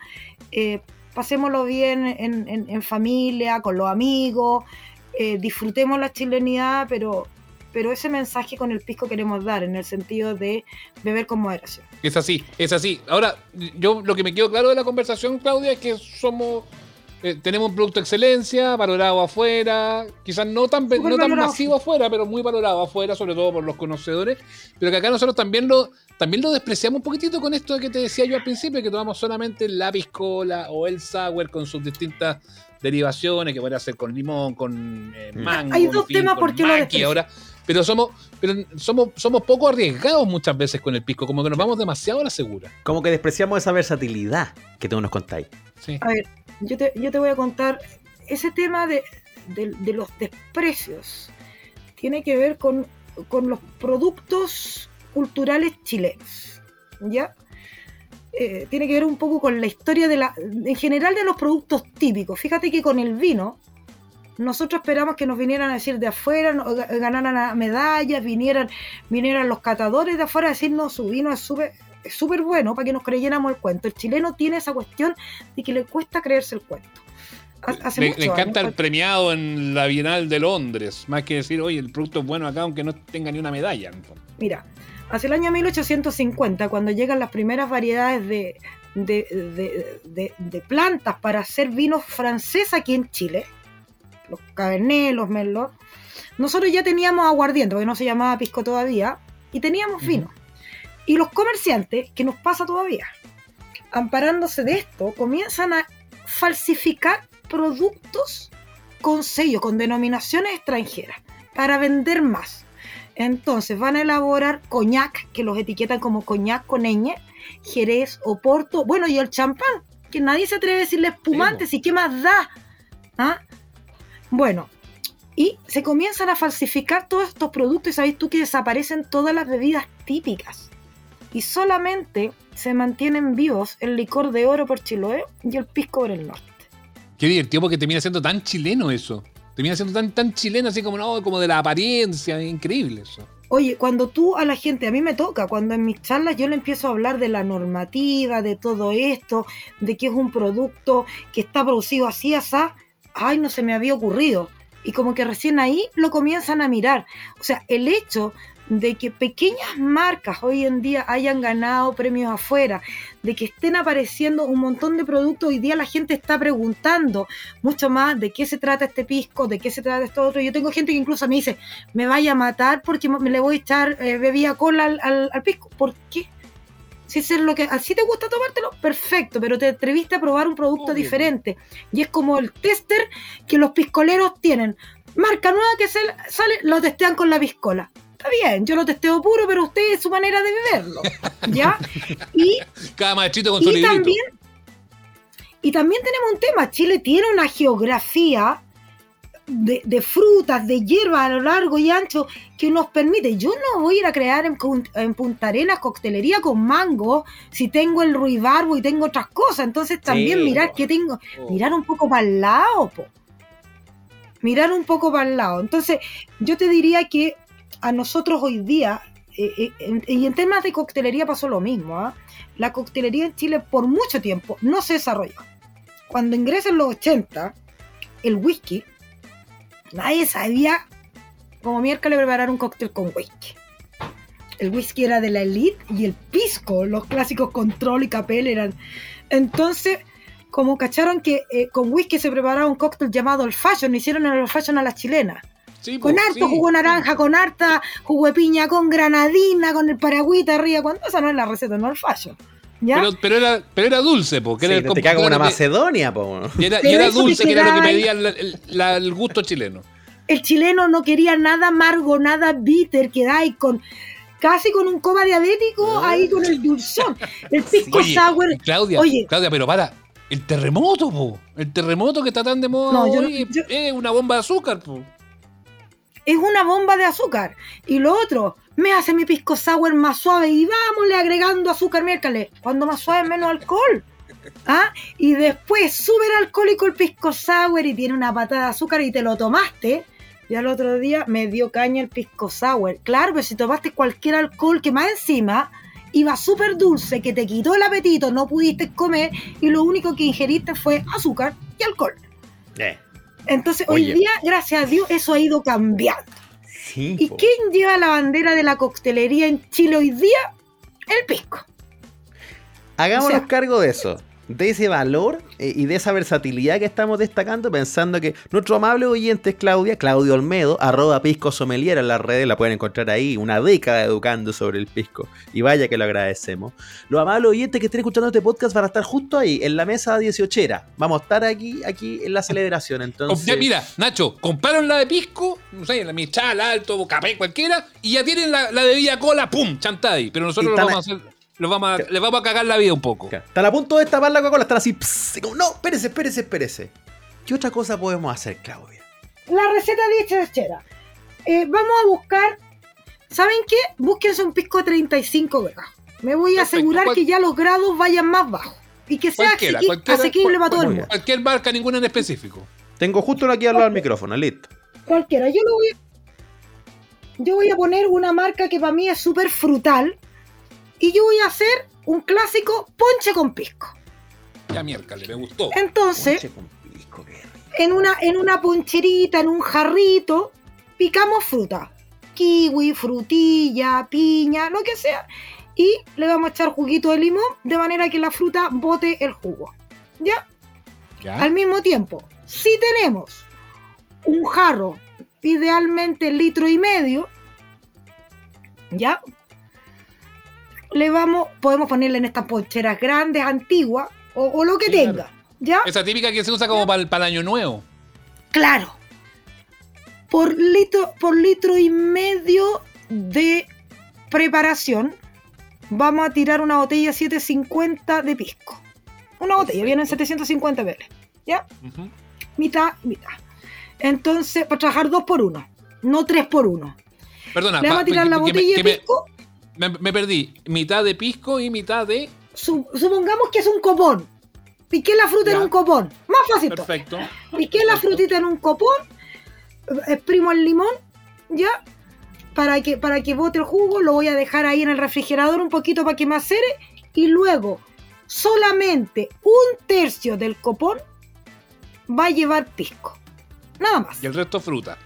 Eh, pasémoslo bien en, en- en familia, con los amigos. Eh, disfrutemos la chilenidad, pero, pero ese mensaje con el pisco queremos dar en el sentido de beber con moderación.
Es así, es así. Ahora, yo lo que me quedó claro de la conversación, Claudia, es que somos. eh, tenemos un producto de excelencia, valorado afuera, quizás no tan, no tan
valorado.
masivo afuera, pero muy valorado afuera, sobre todo por los conocedores, pero que acá nosotros también lo, también lo despreciamos un poquitito con esto que te decía yo al principio, que tomamos solamente la piscola o el sour con sus distintas derivaciones, que puede ser con limón, con eh,
Mm.
mango,
Hay
en
dos
fin,
temas
con
por qué lo
maqui
desprecio.
ahora, pero somos, pero somos, somos poco arriesgados muchas veces con el pisco, como que nos vamos demasiado a la segura.
Como que despreciamos esa versatilidad que tú nos contáis.
Sí.
A ver, yo te, yo te voy a contar, ese tema de, de- de los desprecios tiene que ver con, con los productos culturales chilenos, ¿ya? Eh, tiene que ver un poco con la historia de la, en general de los productos típicos. Fíjate que con el vino, nosotros esperamos que nos vinieran a decir de afuera, ganaran medallas, vinieran, vinieran los catadores de afuera a decirnos su vino es súper es súper bueno para que nos creyéramos el cuento. El chileno tiene esa cuestión de que le cuesta creerse el cuento. Hace
Le, encanta el premiado en la Bienal de Londres, más que decir, oye, el producto es bueno acá, aunque no tenga ni una medalla.
Mira, hacia el año 1850, cuando llegan las primeras variedades de, de, de- de- de plantas para hacer vinos franceses aquí en Chile, los cabernet, los merlot, nosotros ya teníamos aguardiente, porque no se llamaba pisco todavía, y teníamos vino. Y los comerciantes, que nos pasa todavía, amparándose de esto, comienzan a falsificar productos con sello, con denominaciones extranjeras, para vender más. Entonces van a elaborar coñac, que los etiquetan como coñac con ñ, jerez, oporto, bueno, y el champán, que nadie se atreve a decirle espumante, si qué más da. ¿Ah? Bueno, y se comienzan a falsificar todos estos productos y sabes tú que desaparecen todas las bebidas típicas. Y solamente se mantienen vivos el licor de oro por Chiloé y el pisco por el norte.
Qué divertido porque termina siendo tan chileno eso. Termina siendo tan, tan chileno, así como, no, como de la apariencia. Increíble eso.
Oye, cuando tú a la gente, a mí me toca, cuando en mis charlas yo le empiezo a hablar de la normativa, de todo esto, de que es un producto que está producido así, así, ay, no se me había ocurrido. Y como que recién ahí lo comienzan a mirar. O sea, el hecho de que pequeñas marcas hoy en día hayan ganado premios afuera, de que estén apareciendo un montón de productos, hoy día la gente está preguntando mucho más de qué se trata este pisco, de qué se trata esto otro. Yo tengo gente que incluso me dice, me vaya a matar porque me le voy a echar eh, bebida cola al, al- al pisco. ¿Por qué? Si es lo que así te gusta tomártelo, perfecto, pero te atreviste a probar un producto
Obvio.
diferente. Y es como el tester que los piscoleros tienen. Marca nueva que sale, lo testean con la piscola. Está bien, yo lo testeo puro, pero usted es su manera de beberlo. ¿Ya? Y
Cada maestrito con su
y
librito.
también, y también tenemos un tema. Chile tiene una geografía de, de frutas, de hierbas a lo largo y ancho que nos permite. Yo no voy a ir a crear en, Punta Arenas coctelería con mango si tengo el ruibarbo y tengo otras cosas. Entonces también
Sí,
mirar
po.
que tengo.
Oh.
Mirar un poco para el lado, po. Mirar un poco para el lado. Entonces, yo te diría que a nosotros hoy día, eh, eh, y en temas de coctelería pasó lo mismo, ¿ah? la coctelería en Chile por mucho tiempo no se desarrolló. Cuando ingresan los 80, el whisky, nadie sabía como miércoles preparar un cóctel con whisky. El whisky era de la elite y el pisco, los clásicos control y capel eran. Entonces, como cacharon que eh, con whisky se preparaba un cóctel llamado el fashion, hicieron el fashion a las chilenas.
Sí,
Con harto
sí.
jugo naranja, con harta jugo de piña, con granadina, con el paragüita arriba. Cuando esa no es la receta, no el fashion. ¿Ya?
Pero, pero, era, pero era dulce, po. Que
Sí,
era el
te queda como
era
una
que-
Macedonia, po.
Y era, y dulce,
que
que era lo que pedía el, el- la- el gusto chileno.
el chileno no quería nada amargo, nada bitter, quedáis con casi con un coma diabético ahí con el dulzón. El pisco
Oye,
sour.
Claudia,
Oye.
Claudia, pero para. El terremoto, po. El terremoto que está tan de moda
No, yo no-
hoy
yo-
es una bomba de azúcar, po.
Es una bomba de azúcar. Y lo otro, me hace mi pisco sour más suave y vámonos agregando azúcar miércoles. Cuando más suave, menos alcohol. ¿Ah? Y después el alcohólico el pisco sour y tiene una patada de azúcar y te lo tomaste. Y al otro día me dio caña el pisco sour. Claro, pero si tomaste cualquier alcohol que más encima iba súper dulce, que te quitó el apetito, no pudiste comer y lo único que ingeriste fue azúcar y alcohol.
Eh,
Entonces,
Oye.
hoy día, gracias a Dios, eso ha ido cambiando.
sí,
¿Y
po.
quién lleva la bandera de la coctelería en Chile hoy día? El pisco.
Hagámonos
O sea-
cargo de eso, de ese valor eh, y de esa versatilidad que estamos destacando, pensando que nuestro amable oyente es Claudia, Claudio Olmedo, arroba pisco sommelier en las redes, la pueden encontrar ahí, una década educando sobre el pisco. Y vaya que lo agradecemos. Los amables oyentes que estén escuchando este podcast van a estar justo ahí, en la mesa 18 Vamos a estar aquí, aquí en la celebración. Entonces,
Ya, mira, Nacho, compraron la de pisco, no sé, la Michal, Alto, Café, cualquiera, y ya tienen la, la de Villa Cola, ¡pum! Chantada ahí. Pero nosotros lo vamos a hacer, los vamos a, les vamos a cagar la vida un poco.
Están a punto de destapar la Coca-Cola, están así, pss, y como, no, espérese, espérese, espérese. ¿Qué otra cosa podemos hacer, Claudia?
La receta diechera. Eh, vamos a buscar. ¿Saben qué? Búsquense un pisco 35 grados. Me voy a
Perfecto.
asegurar
¿Cuál-
que ya los grados vayan más bajos. Y que sea
Cualquiera,
asequi-
cualquiera,
asequible para todo el mundo.
Cualquier marca, ninguna en específico.
Tengo justo uno aquí al lado del micrófono, listo.
Cualquiera. Yo lo voy a- Yo voy a poner una marca que para mí es súper frutal. Y yo voy a hacer un clásico ponche con pisco.
Ya miércoles, me gustó.
Entonces,
Ponche con pisco, qué rico.
en una, en una poncherita, en un jarrito, picamos fruta. Kiwi, frutilla, piña, lo que sea. Y le vamos a echar juguito de limón de manera que la fruta bote el jugo. ¿Ya?
Ya.
Al mismo tiempo, si tenemos un jarro, idealmente litro y medio, ¿ya? Le vamos, podemos ponerle en estas poncheras grandes, antiguas, o, o lo que
Sí,
tenga,
claro.
¿ya?
Esa típica que se usa como para el, para el año nuevo.
Claro. Por litro, por litro y medio de preparación, vamos a tirar una botella 750 de pisco. Una botella, vienen 750 ml. ¿Ya?
Ujú.
Mitad, mitad. Entonces, para trabajar dos por uno, no tres por uno.
Perdona,
Le vamos a tirar la
me-
botella de pisco.
me, me perdí. Mitad de pisco y mitad de.
Su- supongamos que es un copón. Piqué la fruta
Ya.
en un copón. Más fácil.
Perfecto.
Piqué la frutita en un copón, exprimo el limón, ya, para que, para que bote el jugo, lo voy a dejar ahí en el refrigerador un poquito para que macere, y luego solamente un tercio del copón va a llevar pisco. Nada más.
Y el resto fruta.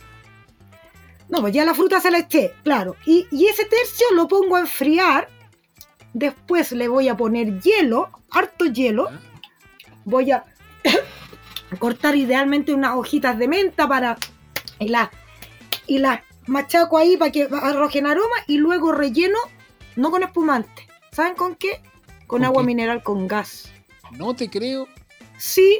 No, pues ya la fruta se la eché, claro. Y, y ese tercio lo pongo a enfriar. Después le voy a poner hielo, harto hielo. Voy a cortar idealmente unas hojitas de menta para. Y las y las machaco ahí para que arrojen aroma. Y luego relleno, no con espumante. ¿Saben con qué? Con
¿Con
agua mineral con gas.
No te creo.
Sí,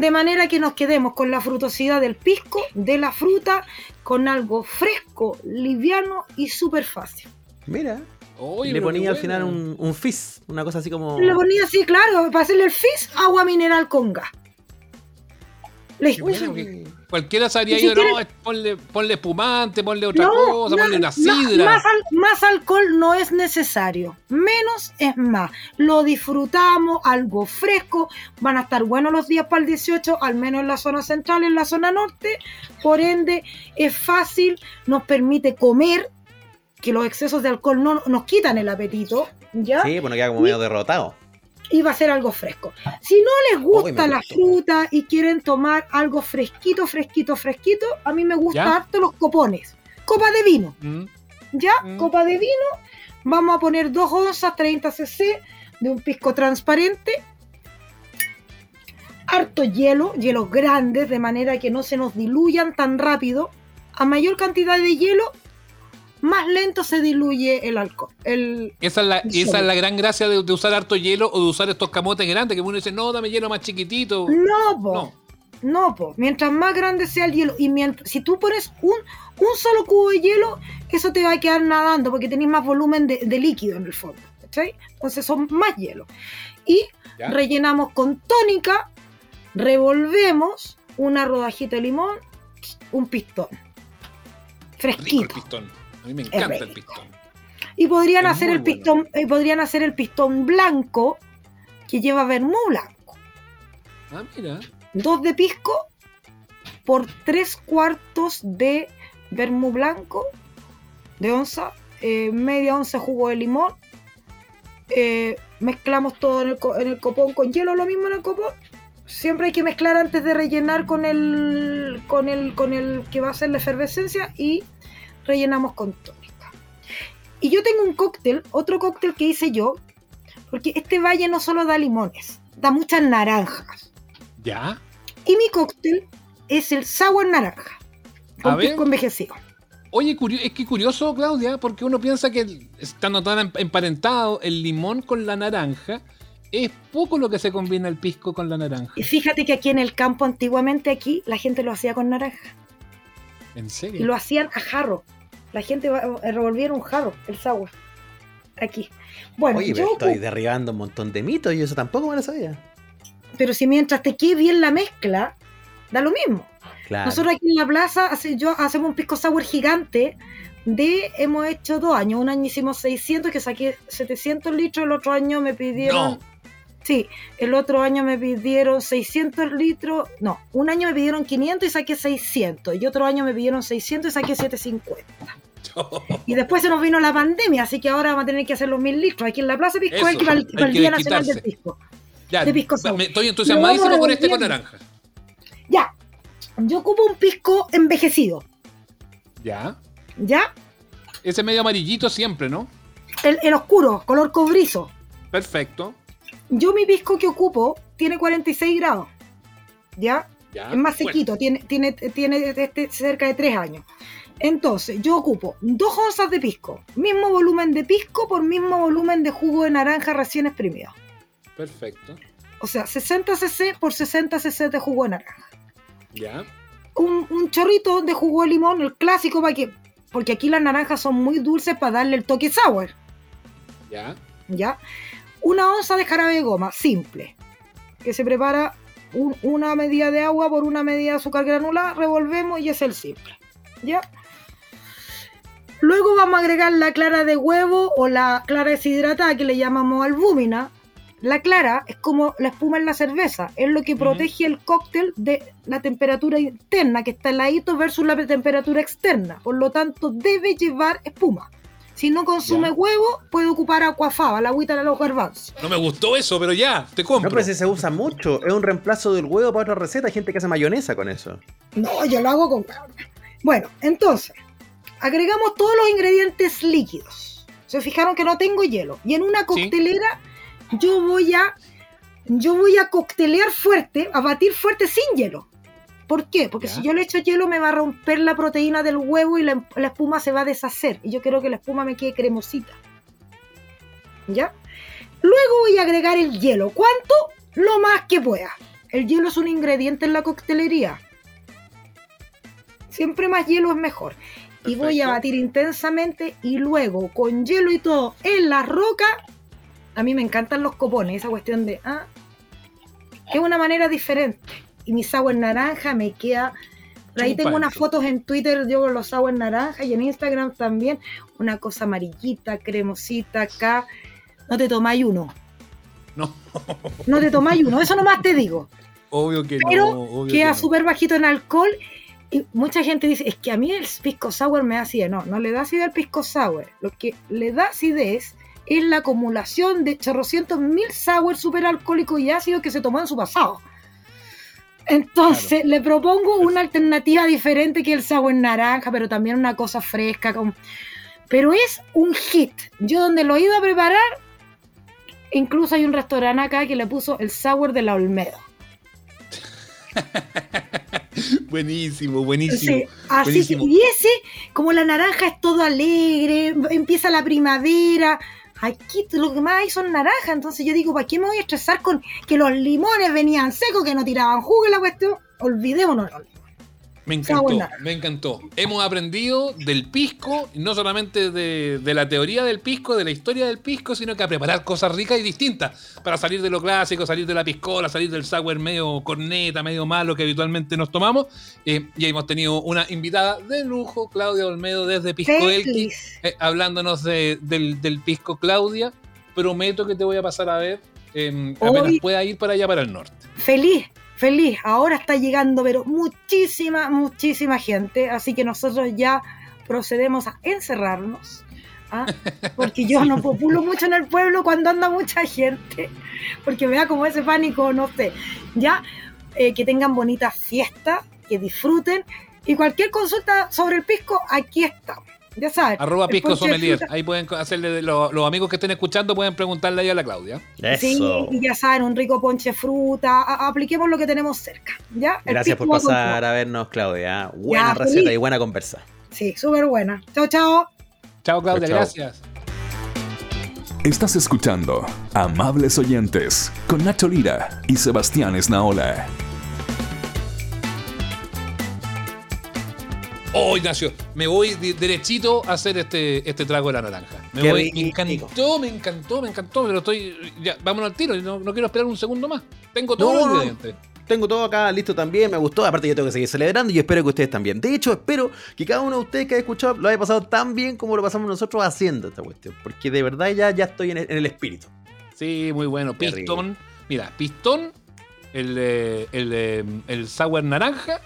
de manera que nos quedemos con la frutosidad del pisco, de la fruta, con algo fresco, liviano y súper fácil.
Mira,
Oye,
le ponía al final un, un fizz, una cosa así como.
Le ponía así, claro, para hacerle el fizz, agua mineral con gas.
Bueno, cualquiera sabría
Y si
ido, no, ponle, ponle espumante, ponle otra
No,
cosa,
no,
ponle una
no,
sidra.
más, al- más alcohol no es necesario. Menos es más. Lo disfrutamos, algo fresco. Van a estar buenos los días para el 18, al menos en la zona central, en la zona norte. Por ende, es fácil, nos permite comer, que los excesos de alcohol no nos quitan el apetito. ¿Ya?
Sí, bueno, queda como medio derrotado.
Y va a ser algo fresco. Si no les gusta la fruta y quieren tomar algo fresquito, fresquito, fresquito, a mí me gustan
¿Ya?
harto los copones. Copa de vino,
Mm.
¿ya?
Mm.
Copa de vino. Vamos a poner 2 onzas 30 cc de un pisco transparente. Harto hielo, hielos grandes, de manera que no se nos diluyan tan rápido. A mayor cantidad de hielo, más lento se diluye el alcohol. El,
Esa es la,
Sí.
esa es la gran gracia de, de usar harto hielo o de usar estos camotes grandes que uno dice, no, dame hielo más chiquitito.
No, po.
No.
No, po. Mientras más grande sea el hielo y mientras, si tú pones un, un solo cubo de hielo, eso te va a quedar nadando porque tenés más volumen de, de líquido en el fondo. ¿cachai? Entonces son más hielo. Y
¿Ya?
rellenamos con tónica, revolvemos una rodajita de limón, un pistón.
Rico el
fresquito.
pistón. A mí me encanta el pistón.
Y podrían
Es
hacer el pistón, eh, podrían hacer el pistón blanco que lleva vermú blanco.
Ah, mira.
Dos de pisco por tres cuartos de vermú blanco de onza, eh, media onza de jugo de limón. eh, mezclamos todo en el, en el copón con hielo, lo mismo en el copón. Siempre hay que mezclar antes de rellenar con el, con el, con el que va a ser la efervescencia y rellenamos con tónica. Y yo tengo un cóctel, otro cóctel que hice yo, porque este valle no solo da limones, da muchas naranjas.
Ya.
Y mi cóctel es el sour naranja. Con pisco envejecido.
Oye, es que curioso, Claudia, porque uno piensa que estando tan em- emparentado el limón con la naranja, es poco lo que se combina el pisco con la naranja.
Y fíjate que aquí en el campo, antiguamente aquí, la gente lo hacía con naranja.
¿En
Y
serio?
lo hacían a jarro. La gente va- revolvía en un jarro, el sour. Aquí. Bueno,
Oye,
yo
pero estoy derribando un montón de mitos y eso tampoco me lo sabía.
pero si mientras te quede bien la mezcla, da lo mismo.
Claro.
Nosotros aquí en la plaza hace- yo, hacemos un pisco sour gigante de, hemos hecho dos años. Un año hicimos 600, que saqué 700 litros, el otro año me pidieron...
No.
Sí, el otro año me pidieron 600 litros, no, un año me pidieron 500 y saqué 600, y otro año me pidieron 600 y saqué 750. Y después se nos vino la pandemia, así que ahora vamos a tener que hacer los 1000 litros. Aquí en la Plaza Pisco
Eso,
hay que para el, para el Día Nacional del. Pisco.
ya,
de pisco sour.
me- estoy entusiasmadísimo con este con naranja.
Ya, yo ocupo un pisco envejecido,
Ya.
¿ya?
Ese medio amarillito siempre, ¿no?
El, el oscuro, color cobrizo.
Perfecto.
Yo mi pisco que ocupo tiene 46 grados, ¿ya?
Ya.
es más
Bueno,
sequito, tiene, tiene, tiene este cerca de 3 años. Entonces, yo ocupo dos onzas de pisco, mismo volumen de pisco por mismo volumen de jugo de naranja recién exprimido.
perfecto.
O sea, 60 cc por 60 cc de jugo de naranja.
Ya.
Un, un chorrito de jugo de limón, el clásico, para que, porque aquí las naranjas son muy dulces para darle el toque sour,
Ya.
¿ya? Una onza de jarabe de goma, simple, que se prepara un- una medida de agua por una medida de azúcar granulada, revolvemos y es el simple, ¿ya? Luego vamos a agregar la clara de huevo o la clara deshidratada que le llamamos albúmina. La clara es como la espuma en la cerveza, es lo que protege el cóctel de la temperatura interna que está heladito versus la temperatura externa. Por lo tanto, debe llevar espuma. Si no consume
Ya.
huevo, puede ocupar aquafaba, la agüita de los garbanzos.
No me gustó eso, pero ya, te compro.
No, pero si se usa mucho. Es un reemplazo del huevo para otra receta. Hay gente que hace mayonesa con eso.
No, yo lo hago con carne. Bueno, entonces, agregamos todos los ingredientes líquidos. Se fijaron que no tengo hielo. Y en una coctelera yo voy a yo voy a coctelear fuerte, a batir fuerte sin hielo. ¿Por qué? Porque
Ya.
si yo le echo hielo me va a romper la proteína del huevo y la, la espuma se va a deshacer. Y yo quiero que la espuma me quede cremosita. ¿Ya? Luego voy a agregar el hielo. ¿Cuánto? Lo más que pueda. El hielo es un ingrediente en la coctelería. Siempre más hielo es mejor. Y voy a batir intensamente y luego con hielo y todo en la roca. A mí me encantan los copones, esa cuestión de... ah, es una manera diferente. Y mi sour naranja me queda... Por ahí tengo unas fotos en Twitter yo con los sour naranja y en Instagram también. Una cosa amarillita, cremosita acá. No te tomáis uno.
No,
No te tomáis uno. Eso nomás te digo.
obvio que
Pero
no. obvio
queda
que no.
súper bajito en alcohol. Y mucha gente dice, es que a mí el pisco sour me da acidez. No, no le da acidez al pisco sour. Lo que le da acidez es la acumulación de chorrocientos mil sour alcohólicos y ácidos que se tomó en su pasado. Entonces, le propongo una alternativa diferente que el sour naranja, pero también una cosa fresca. Con... Pero es un hit. Yo donde lo he ido a preparar, incluso hay un restaurante acá que le puso el sour de la Olmedo.
Buenísimo, buenísimo.
Sí, así
buenísimo.
que, y ese, como la naranja es todo alegre, empieza la primavera, aquí lo que más hay son naranjas, entonces yo digo, ¿para qué me voy a estresar con que los limones venían secos, que no tiraban jugo en la cuestión? Olvidémonos.
Me encantó, me encantó. Hemos aprendido del pisco, no solamente de, de la teoría del pisco, de la historia del pisco, sino que a preparar cosas ricas y distintas para salir de lo clásico, salir de la piscola, salir del sour medio corneta, medio malo que habitualmente nos tomamos. Eh, y hemos tenido una invitada de lujo, Claudia Olmedo, desde Pisco Elqui, eh, hablándonos de- del, del pisco Claudia. Prometo que te voy a pasar a ver eh, apenas
Hoy-
pueda ir para allá, para el norte.
Feliz, feliz. Ahora está llegando, pero muchísima, muchísima gente. Así que nosotros ya procedemos a encerrarnos. ¿ah? Porque yo no populo mucho en el pueblo cuando anda mucha gente. Porque me da como ese pánico, no sé. Ya, eh, que tengan bonitas fiestas, que disfruten. Y cualquier consulta sobre el pisco, aquí estamos. Ya saben.
Arroba Pisco Sommelier.
fruta.
Ahí pueden hacerle, los, los amigos que estén escuchando pueden preguntarle ahí a la Claudia.
Sí,
Eso.
y ya saben, un rico ponche fruta. a- apliquemos lo que tenemos cerca. ¿ya?
Gracias por pasar a vernos, Claudia. Buena
Ya,
receta
feliz.
y buena conversa.
Sí, súper buena. Chao, chao.
Chao, Claudia, gracias.
Estás escuchando Amables Oyentes con Nacho Lira y Sebastián Esnaola.
Oh, Ignacio, me voy derechito a hacer este, este trago de la naranja. Me, voy, me encantó, me encantó, me encantó, pero estoy. Ya, vámonos al tiro, no, no quiero esperar un segundo más. Tengo todos
No,
los
no.
ingredientes.
Tengo todo acá listo también, me gustó. Aparte, yo tengo que seguir celebrando y espero que ustedes también. De hecho, espero que cada uno de ustedes que haya escuchado lo haya pasado tan bien como lo pasamos nosotros haciendo esta cuestión. Porque de verdad ya, ya estoy en el, en el espíritu.
Sí, muy bueno. Pistón. Mira, pistón, el, eh, el, eh, el sour naranja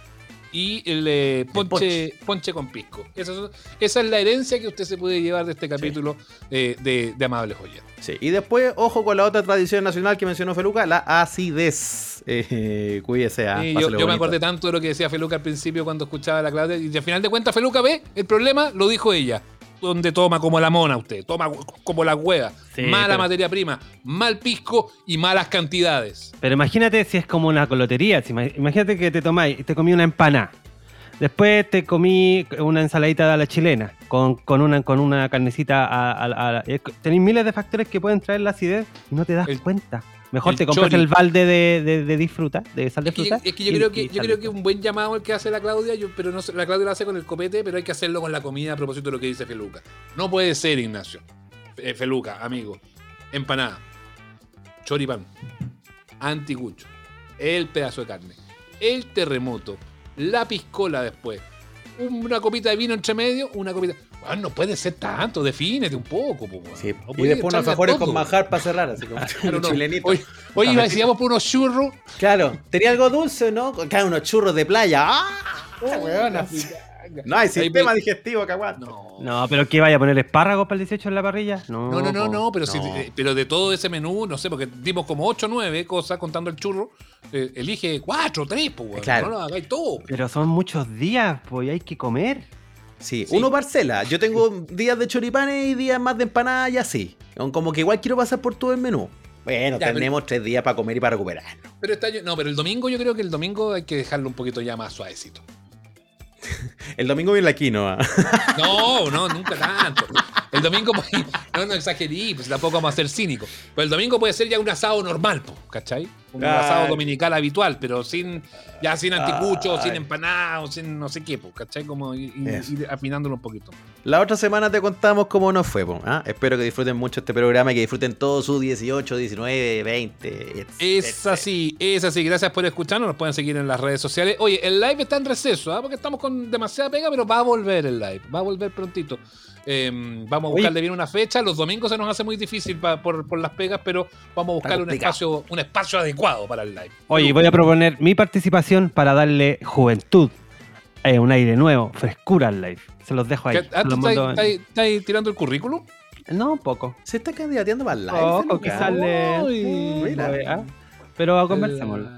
y el eh, ponche, ponche con pisco. Esa es, esa es la herencia que usted se puede llevar de este capítulo eh, de, de Amables Joyas.
Sí. Y después, ojo con la otra tradición nacional que mencionó Feluca, la acidez. Eh, cuídese. ah,
Sí, yo, yo me acordé tanto de lo que decía Feluca al principio cuando escuchaba a la Claudia. Y al final de cuentas, Feluca ve, el problema lo dijo ella. Donde toma como la mona usted, toma como la hueva.
Sí,
Mala
pero-
materia prima, mal pisco y malas cantidades.
Pero imagínate si es como una colotería. si imagínate que te tomáis, te comí una empanada. Después te comí una ensaladita de la chilena con, con una, con una carnecita. A, a- a- que tenéis miles de factores que pueden traer la acidez y no te das
El-
cuenta. Mejor
el
te compras
chori.
el balde de, de, de disfruta, de sal de
Es que,
fruta.
yo- es que yo
y-
creo que yo creo que un buen llamado el que hace la Claudia, yo- pero no la Claudia lo hace con el copete, pero hay que hacerlo con la comida a propósito de lo que dice Feluca. No puede ser, Ignacio. Eh, Feluca, amigo. Empanada. Choripán. Anticucho. El pedazo de carne. El terremoto. La piscola después. Una copita de vino entre medio, una copita. Ah, no puede ser tanto, defínete un poco. po, weón.
Sí,
No
y después unos alfajores con manjar para cerrar, así como
Claro, no.
chilenito.
Oye, oye,
Cafecito.
si íbamos por unos churros.
Claro, tenía algo dulce, ¿no? Claro, unos churros de playa. ¡Ah! weona. No hay sistema
Ahí-
digestivo, caguán.
No.
No, pero ¿qué vaya a poner espárragos para el 18 en la parrilla? No,
No, no, no,
po.
no, pero, si-
No.
eh, pero de todo ese menú, no sé, porque dimos como 8 o 9 cosas contando el churro. eh, elige 4 3, pues.
Claro.
No lo hagáis todo.
Pero son muchos días, pues hay que comer.
Sí,
Sí.
uno parcela. Yo tengo días de choripanes y días más de empanadas y así. Como que igual quiero pasar por todo el menú. Bueno,
Ya, pero-
tenemos tres días para comer y para recuperarnos.
Pero está, no, pero el domingo yo creo que el domingo hay que dejarlo un poquito ya más suavecito.
El domingo viene la quinoa.
No, no, nunca tanto. El domingo, no, no exagerí, pues tampoco vamos a ser cínicos. Pero el domingo puede ser ya un asado normal, ¿cachai? Un asado dominical habitual, pero sin, ya sin anticucho, sin empanados, sin no sé qué, pues, ¿cachai? Como ir, ir- afinándolo un poquito.
La otra semana te contamos cómo nos fue. po, ¿ah? Espero que disfruten mucho este programa y que disfruten todo su 18, 19, 20. etc.
Es así, es así. Gracias por escucharnos. Nos pueden seguir en las redes sociales. Oye, el live está en receso, ¿ah? porque estamos con demasiada pega, pero va a volver el live. Va a volver prontito. Eh, vamos a
Oye.
buscarle bien una fecha. Los domingos se nos hace muy difícil pa- por, por las pegas, pero vamos a buscar un espacio, un espacio adecuado para el live.
Oye, voy a proponer mi participación para darle juventud, eh, un aire nuevo, frescura al live. Se los dejo ahí.
¿Qué- ah,
Se
¿Tú
los
estás, tirando el currículum?
No, un poco.
Se está candidateando para el live.
Poco,
Feluca.
quizás le...
Ay,
mira.
Mira. Pero conversémoslo.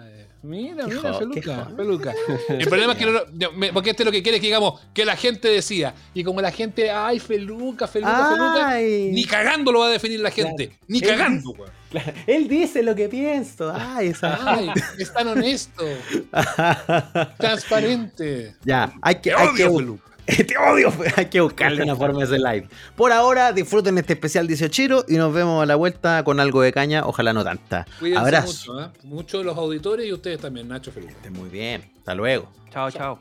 Mira, mira,
jo-
Feluca,
jo-
Feluca. El problema es que no, porque este lo que quiere es que digamos que la gente decida. Y como la gente, ay, Feluca, Feluca, Feluca,
Ay.
ni cagando lo va a definir la gente. Ni cagando, weón.
Claro, Él dice lo que pienso. Ay, esa.
Ay, es tan honesto, transparente.
ya, hay que,
Te
hay
odio,
que, te odio. Hay que buscarle una forma de hacer live. Por ahora, disfruten este especial 18 y nos vemos a la vuelta con algo de caña. Ojalá no tanta.
Cuídense
Abrazo.
mucho, ¿eh? Mucho de los auditores y ustedes también, Nacho.
Estén Muy bien. Hasta luego.
Chao, chao.